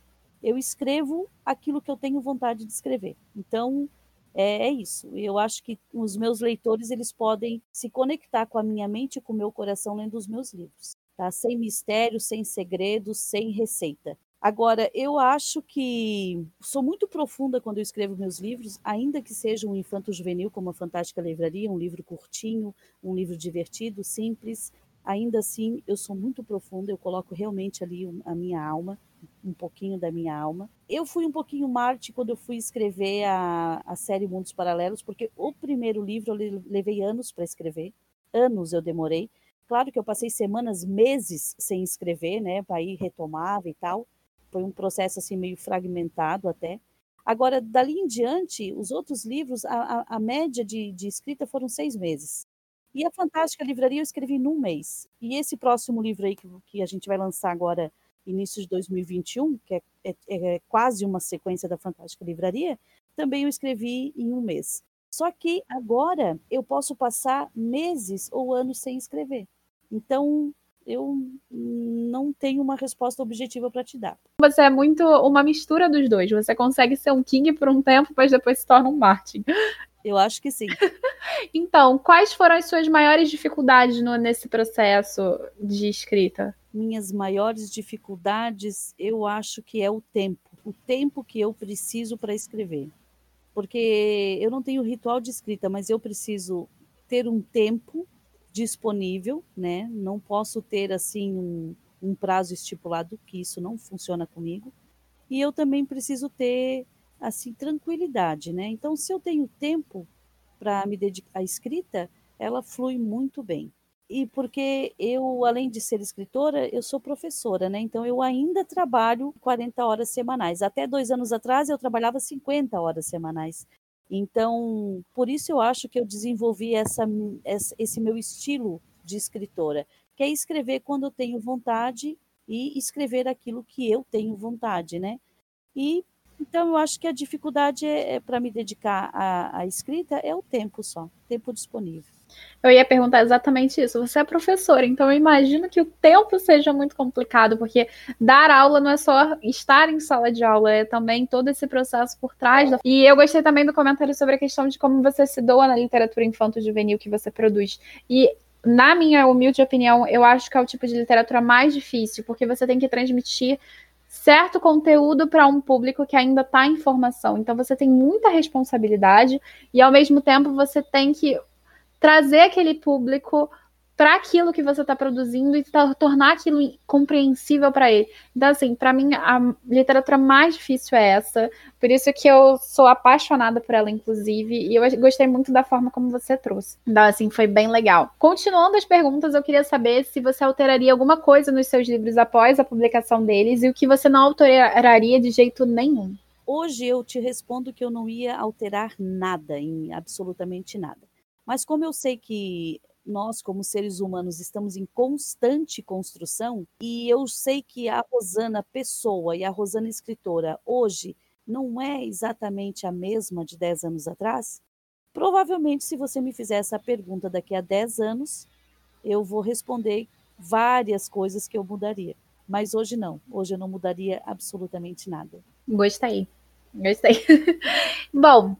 eu escrevo aquilo que eu tenho vontade de escrever. Então, é, é isso. Eu acho que os meus leitores eles podem se conectar com a minha mente e com o meu coração lendo os meus livros, tá? Sem mistério, sem segredo, sem receita. Agora, eu acho que sou muito profunda quando eu escrevo meus livros, ainda que seja um infanto juvenil, como a Fantástica Livraria, um livro curtinho, um livro divertido, simples. Ainda assim, eu sou muito profunda, eu coloco realmente ali a minha alma, um pouquinho da minha alma. Eu fui um pouquinho Marte quando eu fui escrever a, a série Mundos Paralelos, porque o primeiro livro eu levei anos para escrever, anos eu demorei. Claro que eu passei semanas, meses sem escrever, né, para ir retomava e tal foi um processo assim meio fragmentado até. Agora, dali em diante, os outros livros, a, a, a média de, de, escrita foram seis meses. E a Fantástica Livraria eu escrevi num mês. E esse próximo livro aí que, que a gente vai lançar agora, início de 2021, que é, é, é quase uma sequência da Fantástica Livraria, também eu escrevi em um mês. Só que agora eu posso passar meses ou anos sem escrever. Então, eu não tenho uma resposta objetiva para te dar.
Você é muito uma mistura dos dois. Você consegue ser um King por um tempo, mas depois se torna um Martin.
Eu acho que sim.
então, quais foram as suas maiores dificuldades no, nesse processo de escrita?
Minhas maiores dificuldades, eu acho que é o tempo. O tempo que eu preciso para escrever. Porque eu não tenho ritual de escrita, mas eu preciso ter um tempo disponível, né? Não posso ter assim um, um prazo estipulado que isso não funciona comigo. E eu também preciso ter assim tranquilidade, né? Então, se eu tenho tempo para me dedicar à escrita, ela flui muito bem. E porque eu, além de ser escritora, eu sou professora, né? Então eu ainda trabalho 40 horas semanais. Até dois anos atrás eu trabalhava 50 horas semanais. Então, por isso eu acho que eu desenvolvi essa, esse meu estilo de escritora, que é escrever quando eu tenho vontade e escrever aquilo que eu tenho vontade, né? E então eu acho que a dificuldade é, é para me dedicar à, à escrita é o tempo só, tempo disponível.
Eu ia perguntar exatamente isso. Você é professora, então eu imagino que o tempo seja muito complicado, porque dar aula não é só estar em sala de aula, é também todo esse processo por trás. E eu gostei também do comentário sobre a questão de como você se doa na literatura infanto-juvenil que você produz. E na minha humilde opinião, eu acho que é o tipo de literatura mais difícil, porque você tem que transmitir certo conteúdo para um público que ainda está em formação. Então você tem muita responsabilidade e ao mesmo tempo você tem que trazer aquele público para aquilo que você está produzindo e tornar aquilo compreensível para ele. Então, assim, para mim, a literatura mais difícil é essa. Por isso que eu sou apaixonada por ela, inclusive. E eu gostei muito da forma como você trouxe. Então, assim, foi bem legal. Continuando as perguntas, eu queria saber se você alteraria alguma coisa nos seus livros após a publicação deles e o que você não alteraria de jeito nenhum.
Hoje eu te respondo que eu não ia alterar nada, em absolutamente nada. Mas como eu sei que nós, como seres humanos, estamos em constante construção, e eu sei que a Rosana pessoa e a Rosana escritora hoje não é exatamente a mesma de 10 anos atrás, provavelmente, se você me fizer essa pergunta daqui a 10 anos, eu vou responder várias coisas que eu mudaria. Mas hoje não. Hoje eu não mudaria absolutamente nada.
Gostei. Gostei. Bom,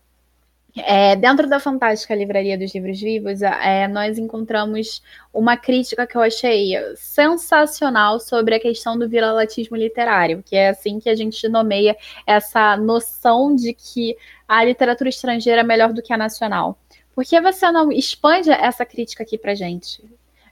é, dentro da fantástica livraria dos livros vivos, é, nós encontramos uma crítica que eu achei sensacional sobre a questão do viralatismo literário, que é assim que a gente nomeia essa noção de que a literatura estrangeira é melhor do que a nacional. Por que você não expande essa crítica aqui para gente?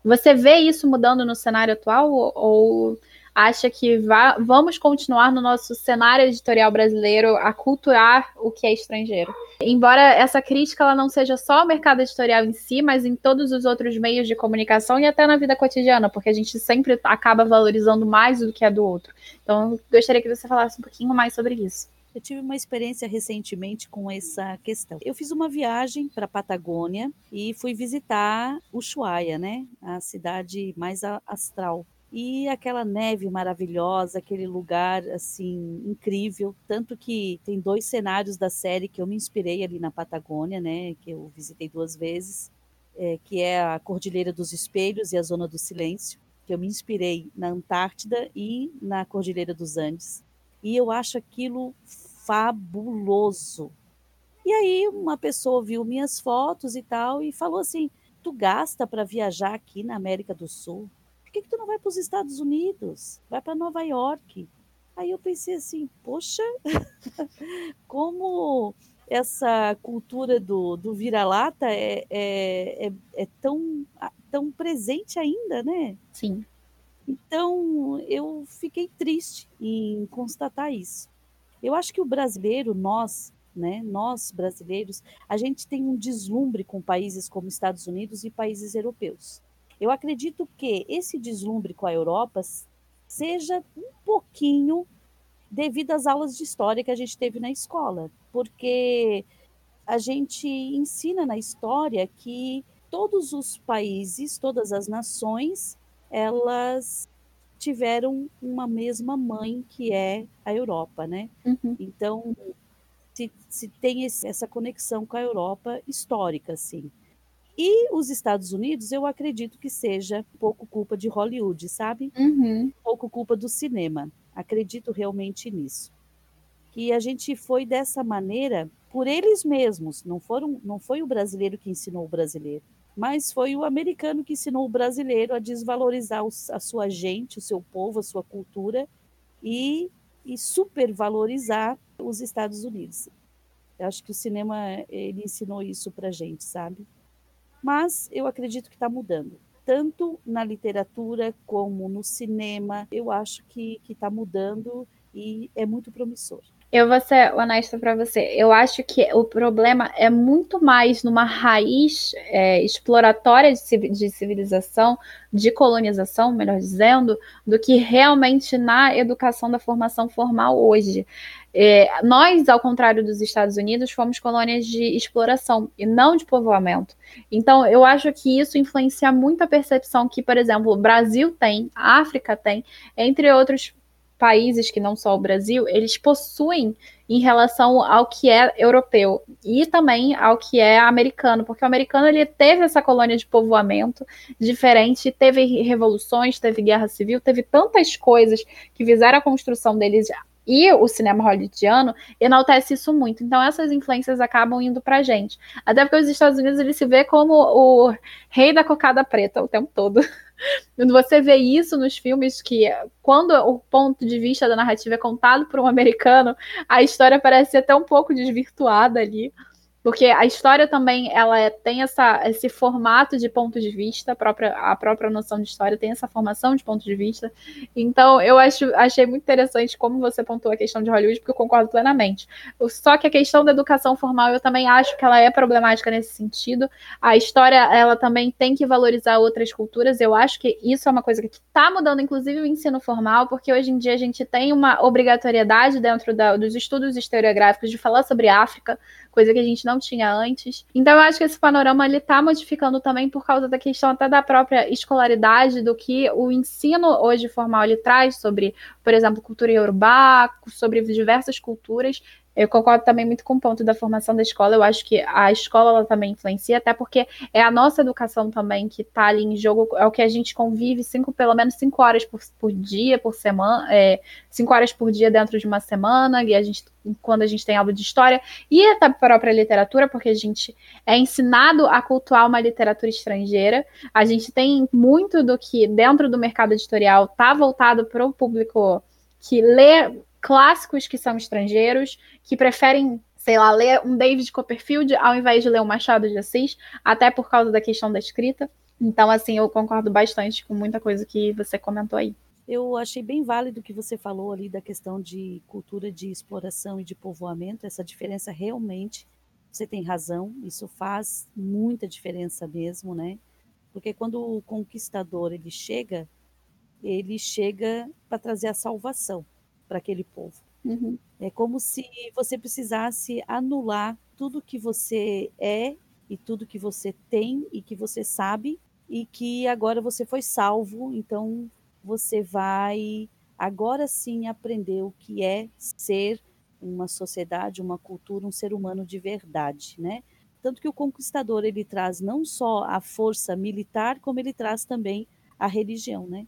Você vê isso mudando no cenário atual ou acha que vá, vamos continuar no nosso cenário editorial brasileiro a culturar o que é estrangeiro. Embora essa crítica ela não seja só ao mercado editorial em si, mas em todos os outros meios de comunicação e até na vida cotidiana, porque a gente sempre acaba valorizando mais do que é do outro. Então, gostaria que você falasse um pouquinho mais sobre isso.
Eu tive uma experiência recentemente com essa questão. Eu fiz uma viagem para a Patagônia e fui visitar Ushuaia, né, a cidade mais astral e aquela neve maravilhosa, aquele lugar assim incrível, tanto que tem dois cenários da série que eu me inspirei ali na Patagônia, né, que eu visitei duas vezes, é, que é a Cordilheira dos Espelhos e a Zona do Silêncio, que eu me inspirei na Antártida e na Cordilheira dos Andes, e eu acho aquilo fabuloso. E aí uma pessoa viu minhas fotos e tal e falou assim: "Tu gasta para viajar aqui na América do Sul?" Por que, que tu não vai para os Estados Unidos? Vai para Nova York. Aí eu pensei assim, poxa, como essa cultura do, do vira-lata é, é, é, é, tão, tão presente ainda, né?
Sim.
Então eu fiquei triste em constatar isso. Eu acho que o brasileiro, nós, né, nós brasileiros, a gente tem um deslumbre com países como Estados Unidos e países europeus. Eu acredito que esse deslumbre com a Europa seja um pouquinho devido às aulas de história que a gente teve na escola, porque a gente ensina na história que todos os países, todas as nações, elas tiveram uma mesma mãe que é a Europa, né? Uhum. Então se, se tem esse, essa conexão com a Europa histórica, assim. E os Estados Unidos, eu acredito que seja pouco culpa de Hollywood, sabe?
Uhum.
Pouco culpa do cinema. Acredito realmente nisso. Que a gente foi dessa maneira por eles mesmos. Não foram, não foi o brasileiro que ensinou o brasileiro mas foi o americano que ensinou o brasileiro a desvalorizar a sua gente, o seu povo, a sua cultura e, e supervalorizar os Estados Unidos. Eu acho que o cinema ele ensinou isso para gente, sabe? Mas eu acredito que está mudando, tanto na literatura como no cinema. Eu acho que está mudando e é muito promissor.
Eu vou ser honesta para você. Eu acho que o problema é muito mais numa raiz é, exploratória de civilização, de colonização, melhor dizendo, do que realmente na educação da formação formal hoje. É, nós, ao contrário dos Estados Unidos, fomos colônias de exploração e não de povoamento. Então, eu acho que isso influencia muito a percepção que, por exemplo, o Brasil tem, a África tem, entre outros países que não só o Brasil, eles possuem em relação ao que é europeu e também ao que é americano, porque o americano ele teve essa colônia de povoamento diferente, teve revoluções, teve guerra civil, teve tantas coisas que fizeram a construção deles e o cinema hollywoodiano enaltece isso muito. Então essas influências acabam indo pra gente. Até porque os Estados Unidos ele se vê como o rei da cocada preta o tempo todo. Você vê isso nos filmes que quando o ponto de vista da narrativa é contado por um americano, a história parece até um pouco desvirtuada ali. Porque a história também ela é, tem essa, esse formato de ponto de vista, a própria, a própria noção de história tem essa formação de ponto de vista. Então, eu acho, achei muito interessante como você pontuou a questão de Hollywood, porque eu concordo plenamente. Só que a questão da educação formal, eu também acho que ela é problemática nesse sentido. A história, ela também tem que valorizar outras culturas. Eu acho que isso é uma coisa que está mudando, inclusive, o ensino formal, porque hoje em dia a gente tem uma obrigatoriedade dentro da, dos estudos historiográficos de falar sobre África, coisa que a gente não tinha antes. Então eu acho que esse panorama ele está modificando também por causa da questão até da própria escolaridade, do que o ensino hoje formal ele traz sobre, por exemplo, cultura iorubá, sobre diversas culturas, eu concordo também muito com o ponto da formação da escola. Eu acho que a escola também influencia, até porque é a nossa educação também que está ali em jogo. É o que a gente convive cinco, pelo menos cinco horas por, por dia, por semana, é, cinco horas por dia dentro de uma semana. E a gente, quando a gente tem aula de história e até a própria literatura, porque a gente é ensinado a cultuar uma literatura estrangeira. A gente tem muito do que dentro do mercado editorial está voltado para o público que lê clássicos que são estrangeiros, que preferem, sei lá, ler um David Copperfield ao invés de ler um Machado de Assis, até por causa da questão da escrita. Então, assim, eu concordo bastante com muita coisa que você comentou aí.
Eu achei bem válido o que você falou ali da questão de cultura de exploração e de povoamento, essa diferença realmente, você tem razão, isso faz muita diferença mesmo, né? Porque quando o conquistador ele chega, ele chega para trazer a salvação para aquele povo.
Uhum.
É como se você precisasse anular tudo que você é e tudo que você tem e que você sabe e que agora você foi salvo, então você vai agora sim aprender o que é ser uma sociedade, uma cultura, um ser humano de verdade, né? Tanto que o conquistador ele traz não só a força militar, como ele traz também a religião, né?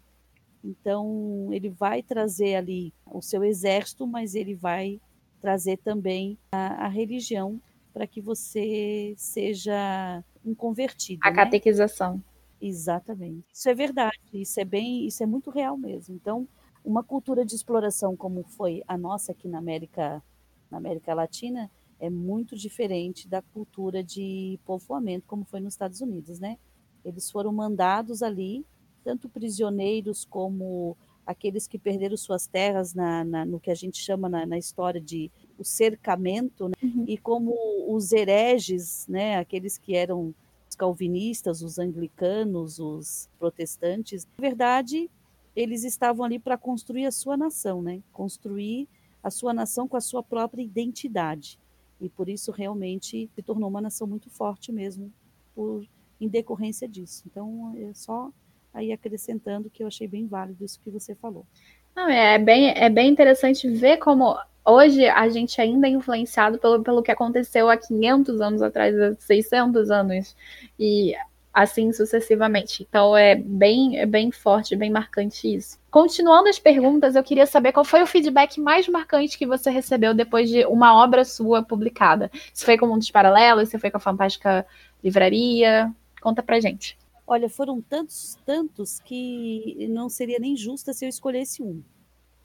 Então, ele vai trazer ali o seu exército, mas ele vai trazer também a, a religião para que você seja um convertido.
A
né?
catequização.
Exatamente. Isso é verdade, isso é bem, isso é muito real mesmo. Então, uma cultura de exploração como foi a nossa aqui na América, na América Latina, é muito diferente da cultura de povoamento como foi nos Estados Unidos, né? Eles foram mandados ali, tanto prisioneiros como aqueles que perderam suas terras na, na no que a gente chama na, na história de o cercamento, né? uhum. e como os hereges, né? Aqueles que eram os calvinistas, os anglicanos, os protestantes, na verdade, eles estavam ali para construir a sua nação, né? Construir a sua nação com a sua própria identidade. E por isso realmente se tornou uma nação muito forte mesmo, por em decorrência disso. Então, é só aí acrescentando que eu achei bem válido isso que você falou.
Não, é bem, é bem interessante ver como hoje a gente ainda é influenciado pelo, pelo que aconteceu há 500 anos atrás, há 600 anos, e assim sucessivamente. Então é bem, é bem forte, bem marcante isso. Continuando as perguntas, eu queria saber qual foi o feedback mais marcante que você recebeu depois de uma obra sua publicada. Se foi com Mundos Paralelos, se foi com a Fantástica Livraria, conta pra gente.
Olha, foram tantos, tantos que não seria nem justa se eu escolhesse um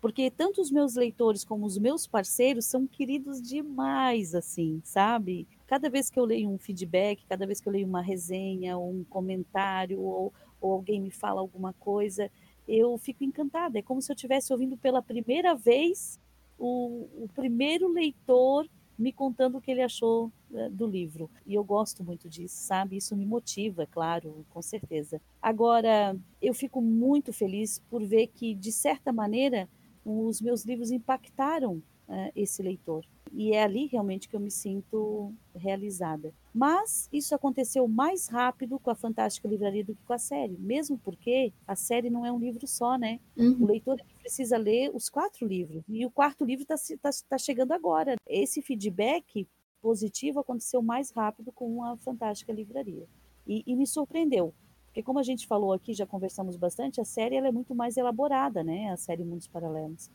porque tanto os meus leitores como os meus parceiros são queridos demais, assim, sabe? Cada vez que eu leio um feedback, cada vez que eu leio uma resenha, ou um comentário, ou, ou alguém me fala alguma coisa, eu fico encantada. É como se eu estivesse ouvindo pela primeira vez o, o primeiro leitor me contando o que ele achou eh, do livro. E eu gosto muito disso, sabe? Isso me motiva, claro, com certeza. Agora, eu fico muito feliz por ver que, de certa maneira, os meus livros impactaram uh, esse leitor. E é ali realmente que eu me sinto realizada. Mas isso aconteceu mais rápido com a Fantástica Livraria do que com a série, mesmo porque a série não é um livro só, né? Uhum. O leitor precisa ler os quatro livros. E o quarto livro está tá, tá chegando agora. Esse feedback positivo aconteceu mais rápido com a Fantástica Livraria. E, e me surpreendeu, porque como a gente falou aqui, já conversamos bastante, a série ela é muito mais elaborada, né? A série Mundos Paralelos.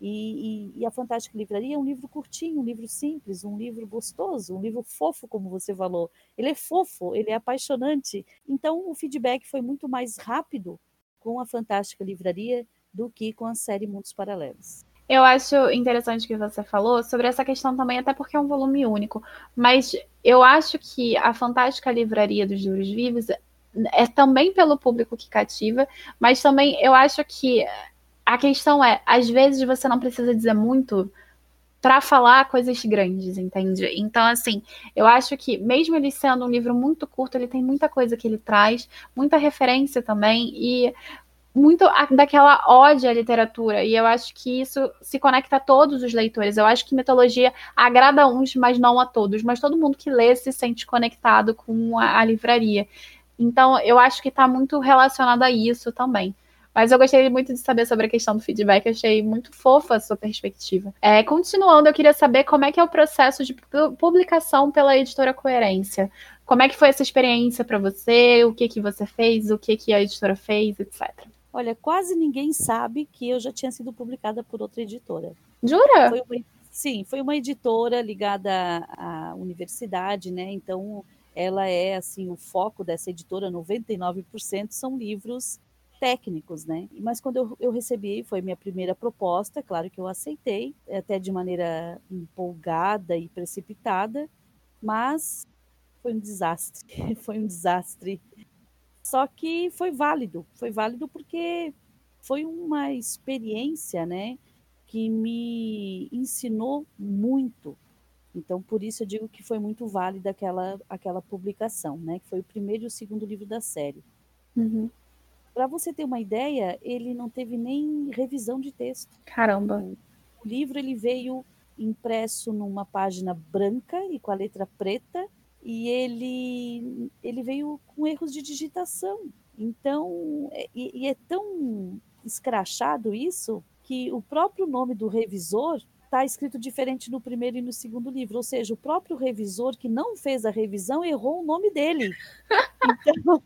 E, e, e, a Fantástica Livraria é um livro curtinho, um livro simples, um livro gostoso, um livro fofo, como você falou. Ele é fofo, ele é apaixonante. Então, o feedback foi muito mais rápido com a Fantástica Livraria do que com a série Mundos Paralelos.
Eu acho interessante o que você falou sobre essa questão também, até porque é um volume único. Mas eu acho que a Fantástica Livraria dos Livros Vivos é também pelo público que cativa, mas também eu acho que a questão é, às vezes você não precisa dizer muito para falar coisas grandes, entende? Então, assim, eu acho que, mesmo ele sendo um livro muito curto, ele tem muita coisa que ele traz, muita referência também, e muito daquela ódio à literatura. E eu acho que isso se conecta a todos os leitores. Eu acho que mitologia agrada a uns, mas não a todos. Mas todo mundo que lê se sente conectado com a, a livraria. Então, eu acho que está muito relacionado a isso também. Mas eu gostei muito de saber sobre a questão do feedback, achei muito fofa a sua perspectiva. É, continuando, eu queria saber como é que é o processo de publicação pela editora Coerência. Como é que foi essa experiência para você? O que que você fez? O que que a editora fez, etc.
Olha, quase ninguém sabe que eu já tinha sido publicada por outra editora.
Jura?
Foi uma, sim, foi uma editora ligada à universidade, né? Então ela é assim o foco dessa editora, 99% são livros técnicos, né? Mas quando eu, eu recebi, foi minha primeira proposta, claro que eu aceitei, até de maneira empolgada e precipitada, mas foi um desastre, foi um desastre. Só que foi válido, foi válido porque foi uma experiência, né, que me ensinou muito, então, por isso eu digo que foi muito válida aquela, aquela publicação, né? Que foi o primeiro e o segundo livro da série. Uhum. Para você ter uma ideia, ele não teve nem revisão de texto.
Caramba!
O livro ele veio impresso numa página branca e com a letra preta, e ele, ele veio com erros de digitação. Então, é, e, e é tão escrachado isso que o próprio nome do revisor está escrito diferente no primeiro e no segundo livro. Ou seja, o próprio revisor que não fez a revisão errou o nome dele. Então,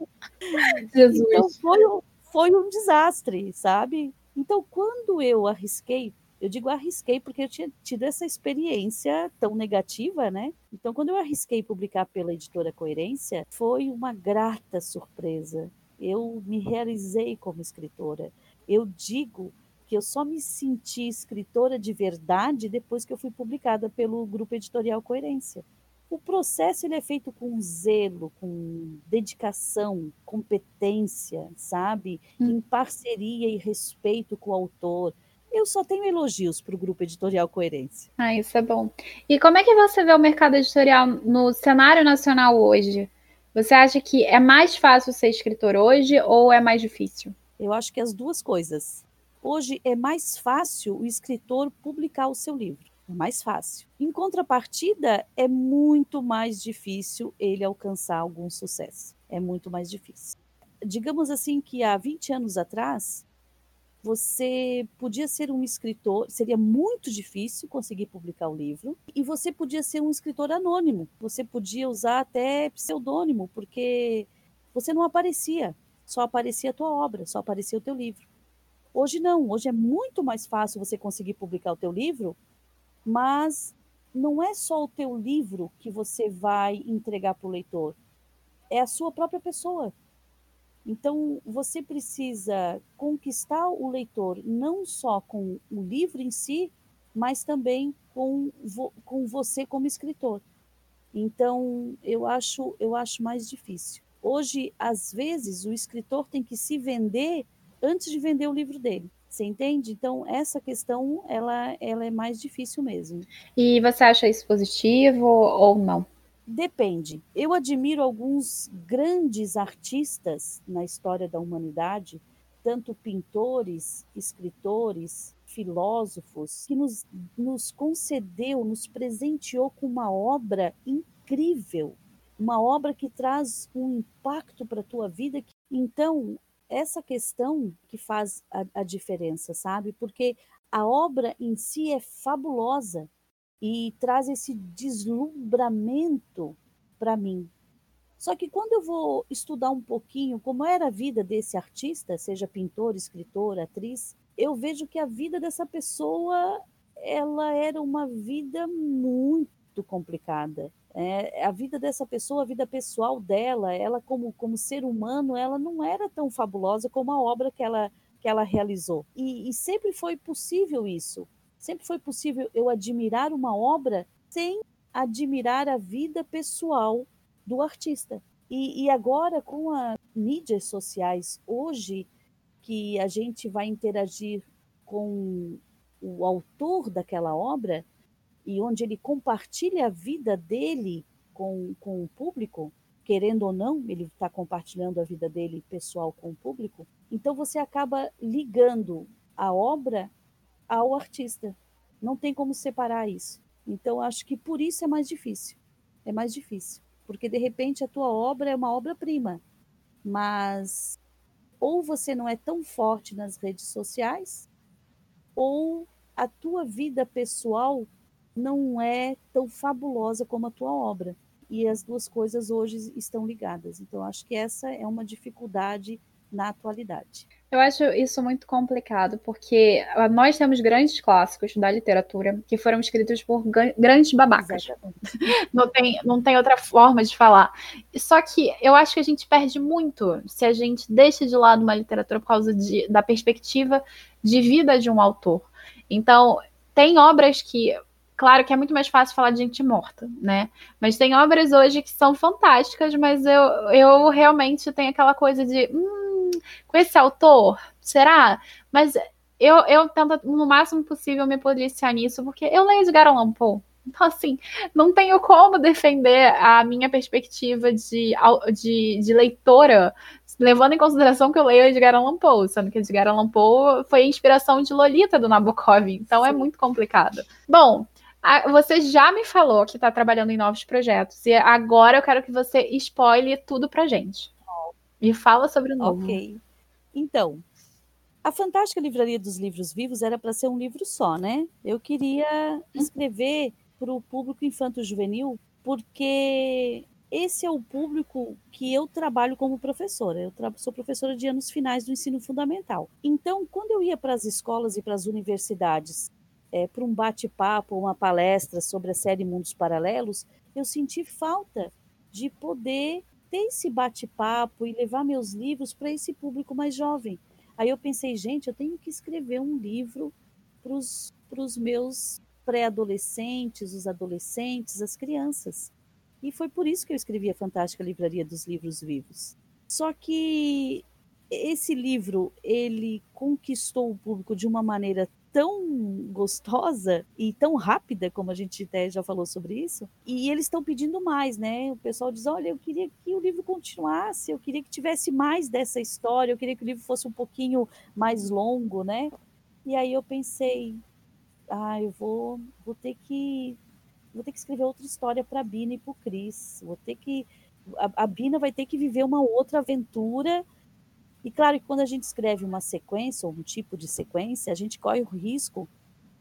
então foi, um, foi um desastre, sabe? Então, quando eu arrisquei, eu digo arrisquei porque eu tinha tido essa experiência tão negativa, né? Então, quando eu arrisquei publicar pela editora Coerência, foi uma grata surpresa. Eu me realizei como escritora. Eu digo que eu só me senti escritora de verdade depois que eu fui publicada pelo Grupo Editorial Coerência. O processo ele é feito com zelo, com dedicação, competência, sabe? Hum. Em parceria e respeito com o autor. Eu só tenho elogios para o Grupo Editorial Coerência.
Ah, isso é bom. E como é que você vê o mercado editorial no cenário nacional hoje? Você acha que é mais fácil ser escritor hoje ou é mais difícil?
Eu acho que as duas coisas. Hoje é mais fácil o escritor publicar o seu livro. É mais fácil. Em contrapartida, é muito mais difícil ele alcançar algum sucesso. É muito mais difícil. Digamos assim que há 20 anos atrás, você podia ser um escritor, seria muito difícil conseguir publicar o livro, e você podia ser um escritor anônimo, você podia usar até pseudônimo, porque você não aparecia, só aparecia a tua obra, só aparecia o teu livro. Hoje não, hoje é muito mais fácil você conseguir publicar o teu livro, mas não é só o teu livro que você vai entregar para o leitor, é a sua própria pessoa. Então, você precisa conquistar o leitor não só com o livro em si, mas também com, vo com você como escritor. Então, eu acho, eu acho mais difícil. Hoje, às vezes, o escritor tem que se vender antes de vender o livro dele. Você entende? Então, essa questão, ela, ela é mais difícil mesmo.
E você acha isso positivo ou não?
Depende. Eu admiro alguns grandes artistas na história da humanidade, tanto pintores, escritores, filósofos, que nos, nos concedeu, nos presenteou com uma obra incrível, uma obra que traz um impacto para a tua vida. Então, essa questão que faz a, a diferença, sabe? Porque a obra em si é fabulosa, e traz esse deslumbramento para mim. Só que quando eu vou estudar um pouquinho como era a vida desse artista, seja pintor, escritor, atriz, eu vejo que a vida dessa pessoa ela era uma vida muito complicada. É, a vida dessa pessoa, a vida pessoal dela, ela como, como ser humano, ela não era tão fabulosa como a obra que ela, que ela realizou. E, e sempre foi possível isso. Sempre foi possível eu admirar uma obra sem admirar a vida pessoal do artista. E, e agora, com as mídias sociais, hoje, que a gente vai interagir com o autor daquela obra e onde ele compartilha a vida dele com, com o público, querendo ou não, ele está compartilhando a vida dele pessoal com o público, então você acaba ligando a obra ao artista. Não tem como separar isso. Então, acho que por isso é mais difícil. É mais difícil. Porque, de repente, a tua obra é uma obra-prima, mas ou você não é tão forte nas redes sociais, ou a tua vida pessoal não é tão fabulosa como a tua obra. E as duas coisas hoje estão ligadas. Então, acho que essa é uma dificuldade na atualidade.
Eu acho isso muito complicado, porque ah, nós temos grandes clássicos da literatura que foram escritos por grandes babacas. Não tem, não tem outra forma de falar. Só que eu acho que a gente perde muito se a gente deixa de lado uma literatura por causa de, da perspectiva de vida de um autor. Então, tem obras que claro que é muito mais fácil falar de gente morta, né? Mas tem obras hoje que são fantásticas, mas eu, eu realmente tenho aquela coisa de. Hum, com esse autor? Será? Mas eu, eu tento, no máximo possível, me policiar nisso, porque eu leio Edgar Allan Poe. Então, assim, não tenho como defender a minha perspectiva de, de, de leitora, levando em consideração que eu leio Edgar Allan Poe, sendo que Edgar Allan Poe foi a inspiração de Lolita do Nabokov, então é Sim. é muito complicado. Bom, você já me falou que está trabalhando em novos projetos, e agora eu quero que você spoile tudo pra gente. Me fala sobre o novo.
Ok. Então, a Fantástica Livraria dos Livros Vivos era para ser um livro só, né? Eu queria escrever para o público infanto-juvenil, porque esse é o público que eu trabalho como professora. Eu sou professora de anos finais do ensino fundamental. Então, quando eu ia para as escolas e para as universidades é, para um bate-papo, uma palestra sobre a série Mundos Paralelos, eu senti falta de poder ter esse bate-papo e levar meus livros para esse público mais jovem. Aí eu pensei, gente, eu tenho que escrever um livro para os meus pré-adolescentes, os adolescentes, as crianças. E foi por isso que eu escrevi a Fantástica Livraria dos Livros Vivos. Só que esse livro, ele conquistou o público de uma maneira tão gostosa e tão rápida, como a gente até já falou sobre isso, e eles estão pedindo mais, né? O pessoal diz: olha, eu queria que o livro continuasse, eu queria que tivesse mais dessa história, eu queria que o livro fosse um pouquinho mais longo, né? E aí eu pensei, ah, eu vou, vou ter que vou ter que escrever outra história para a Bina e para o Cris. Vou ter que a, a Bina vai ter que viver uma outra aventura e claro que quando a gente escreve uma sequência, ou um tipo de sequência, a gente corre o risco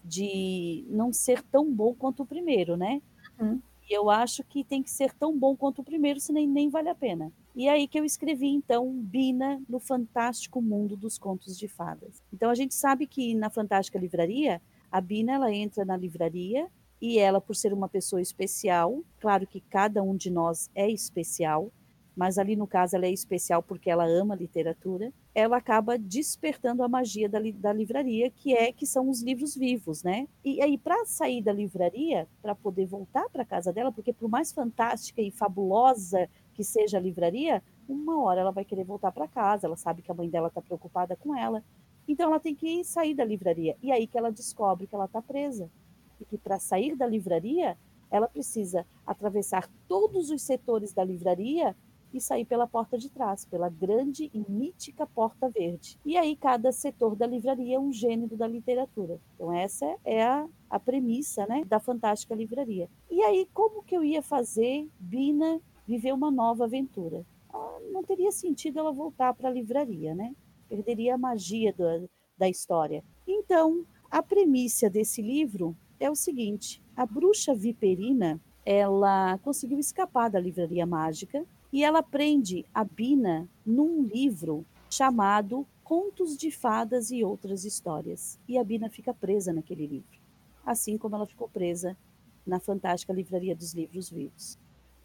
de não ser tão bom quanto o primeiro, né? Uhum. E eu acho que tem que ser tão bom quanto o primeiro, senão nem vale a pena. E é aí que eu escrevi, então, Bina no Fantástico Mundo dos Contos de Fadas. Então, a gente sabe que na Fantástica Livraria, a Bina ela entra na livraria e ela, por ser uma pessoa especial, claro que cada um de nós é especial, mas ali no caso ela é especial porque ela ama literatura, ela acaba despertando a magia da, da livraria, que é que são os livros vivos, né? E aí para sair da livraria, para poder voltar para casa dela, porque por mais fantástica e fabulosa que seja a livraria, uma hora ela vai querer voltar para casa, ela sabe que a mãe dela está preocupada com ela, então ela tem que sair da livraria. E aí que ela descobre que ela está presa e que para sair da livraria ela precisa atravessar todos os setores da livraria e sair pela porta de trás, pela grande e mítica porta verde. E aí cada setor da livraria é um gênero da literatura. Então essa é a, a premissa né, da fantástica livraria. E aí como que eu ia fazer Bina viver uma nova aventura? Ah, não teria sentido ela voltar para a livraria, né? Perderia a magia do, da história. Então, a premissa desse livro é o seguinte: a bruxa viperina ela conseguiu escapar da livraria mágica e ela prende a Bina num livro chamado Contos de Fadas e Outras Histórias. E a Bina fica presa naquele livro, assim como ela ficou presa na fantástica Livraria dos Livros Vivos.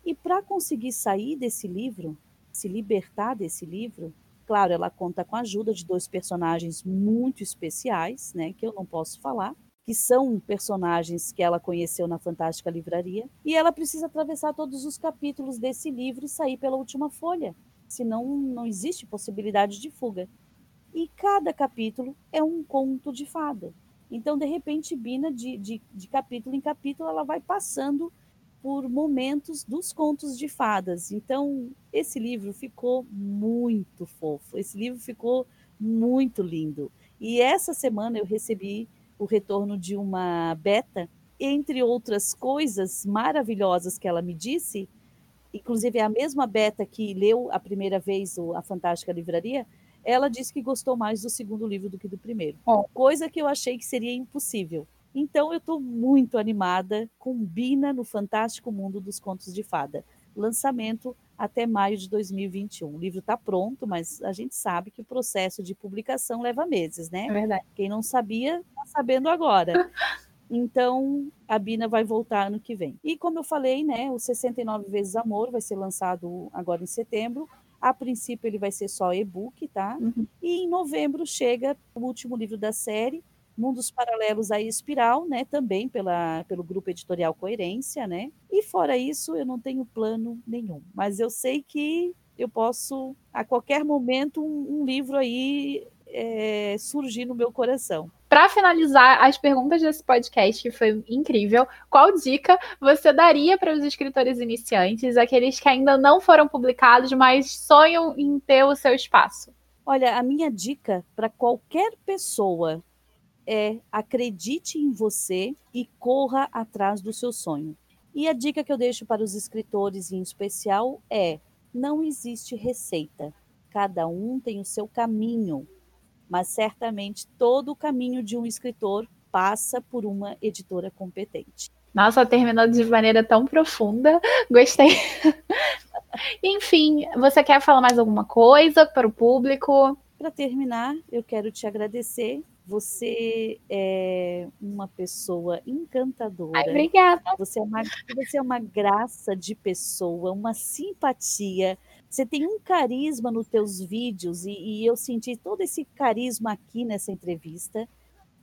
E para conseguir sair desse livro, se libertar desse livro, claro, ela conta com a ajuda de dois personagens muito especiais, né, que eu não posso falar, que são personagens que ela conheceu na Fantástica Livraria, e ela precisa atravessar todos os capítulos desse livro e sair pela última folha, senão não existe possibilidade de fuga. E cada capítulo é um conto de fada. Então, de repente, Bina, de, de, de capítulo em capítulo, ela vai passando por momentos dos contos de fadas. Então, esse livro ficou muito fofo, esse livro ficou muito lindo. E essa semana eu recebi o retorno de uma beta, entre outras coisas maravilhosas que ela me disse, inclusive é a mesma beta que leu a primeira vez a Fantástica Livraria, ela disse que gostou mais do segundo livro do que do primeiro. Oh. Coisa que eu achei que seria impossível. Então eu estou muito animada com Bina no Fantástico Mundo dos Contos de Fada. Lançamento até maio de 2021. O livro está pronto, mas a gente sabe que o processo de publicação leva meses, né?
É verdade.
Quem não sabia, está sabendo agora. Então, a Bina vai voltar ano que vem. E como eu falei, né, o 69 vezes Amor vai ser lançado agora em setembro. A princípio ele vai ser só e-book, tá? Uhum. E em novembro chega o último livro da série, Mundos Paralelos à Espiral, né, também pela, pelo grupo editorial Coerência, né? E fora isso, eu não tenho plano nenhum, mas eu sei que eu posso, a qualquer momento, um, um livro aí é, surgir no meu coração.
Para finalizar as perguntas desse podcast, que foi incrível, qual dica você daria para os escritores iniciantes, aqueles que ainda não foram publicados, mas sonham em ter o seu espaço?
Olha, a minha dica para qualquer pessoa é acredite em você e corra atrás do seu sonho. E a dica que eu deixo para os escritores em especial é: não existe receita. Cada um tem o seu caminho, mas certamente todo o caminho de um escritor passa por uma editora competente.
Nossa, terminou de maneira tão profunda. Gostei. Enfim, você quer falar mais alguma coisa para o público?
Para terminar, eu quero te agradecer você é uma pessoa encantadora.
Ai, obrigada.
Você é, uma, você é uma graça de pessoa, uma simpatia. Você tem um carisma nos teus vídeos e, e eu senti todo esse carisma aqui nessa entrevista.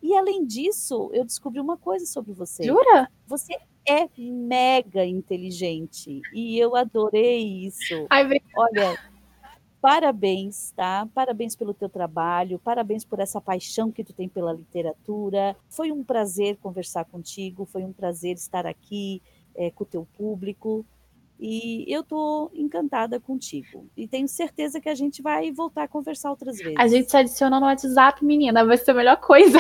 E além disso, eu descobri uma coisa sobre você.
Jura?
Você é mega inteligente e eu adorei isso.
Ai,
Olha, parabéns, tá? Parabéns pelo teu trabalho, parabéns por essa paixão que tu tem pela literatura. Foi um prazer conversar contigo, foi um prazer estar aqui é, com o teu público. E eu estou encantada contigo. E tenho certeza que a gente vai voltar a conversar outras vezes.
A gente se adiciona no WhatsApp, menina. Vai ser a melhor coisa.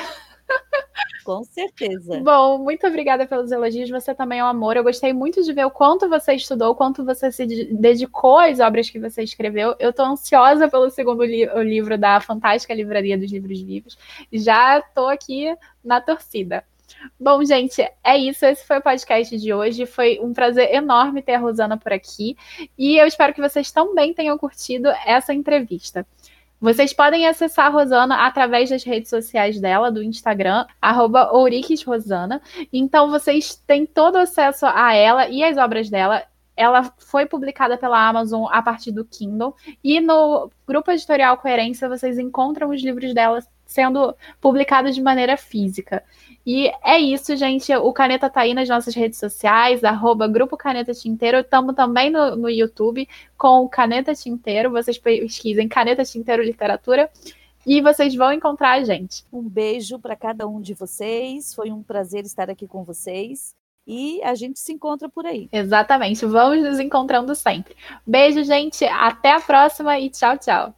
Com certeza.
Bom, muito obrigada pelos elogios. Você também é um amor. Eu gostei muito de ver o quanto você estudou, o quanto você se dedicou às obras que você escreveu. Eu estou ansiosa pelo segundo li livro da Fantástica Livraria dos Livros Vivos. Já estou aqui na torcida. Bom, gente, é isso. Esse foi o podcast de hoje. Foi um prazer enorme ter a Rosana por aqui. E eu espero que vocês também tenham curtido essa entrevista. Vocês podem acessar a Rosana através das redes sociais dela, do Instagram, arroba. Então vocês têm todo acesso a ela e as obras dela. Ela foi publicada pela Amazon a partir do Kindle. E no grupo editorial Coerência vocês encontram os livros dela sendo publicados de maneira física. E é isso, gente. O Caneta tá aí nas nossas redes sociais, arroba Grupo Caneta Tinteiro. Estamos também no, no YouTube com o Caneta Tinteiro. Vocês pesquisem Caneta Tinteiro Literatura e vocês vão encontrar a gente.
Um beijo para cada um de vocês. Foi um prazer estar aqui com vocês. E a gente se encontra por aí.
Exatamente. Vamos nos encontrando sempre. Beijo, gente. Até a próxima e tchau, tchau.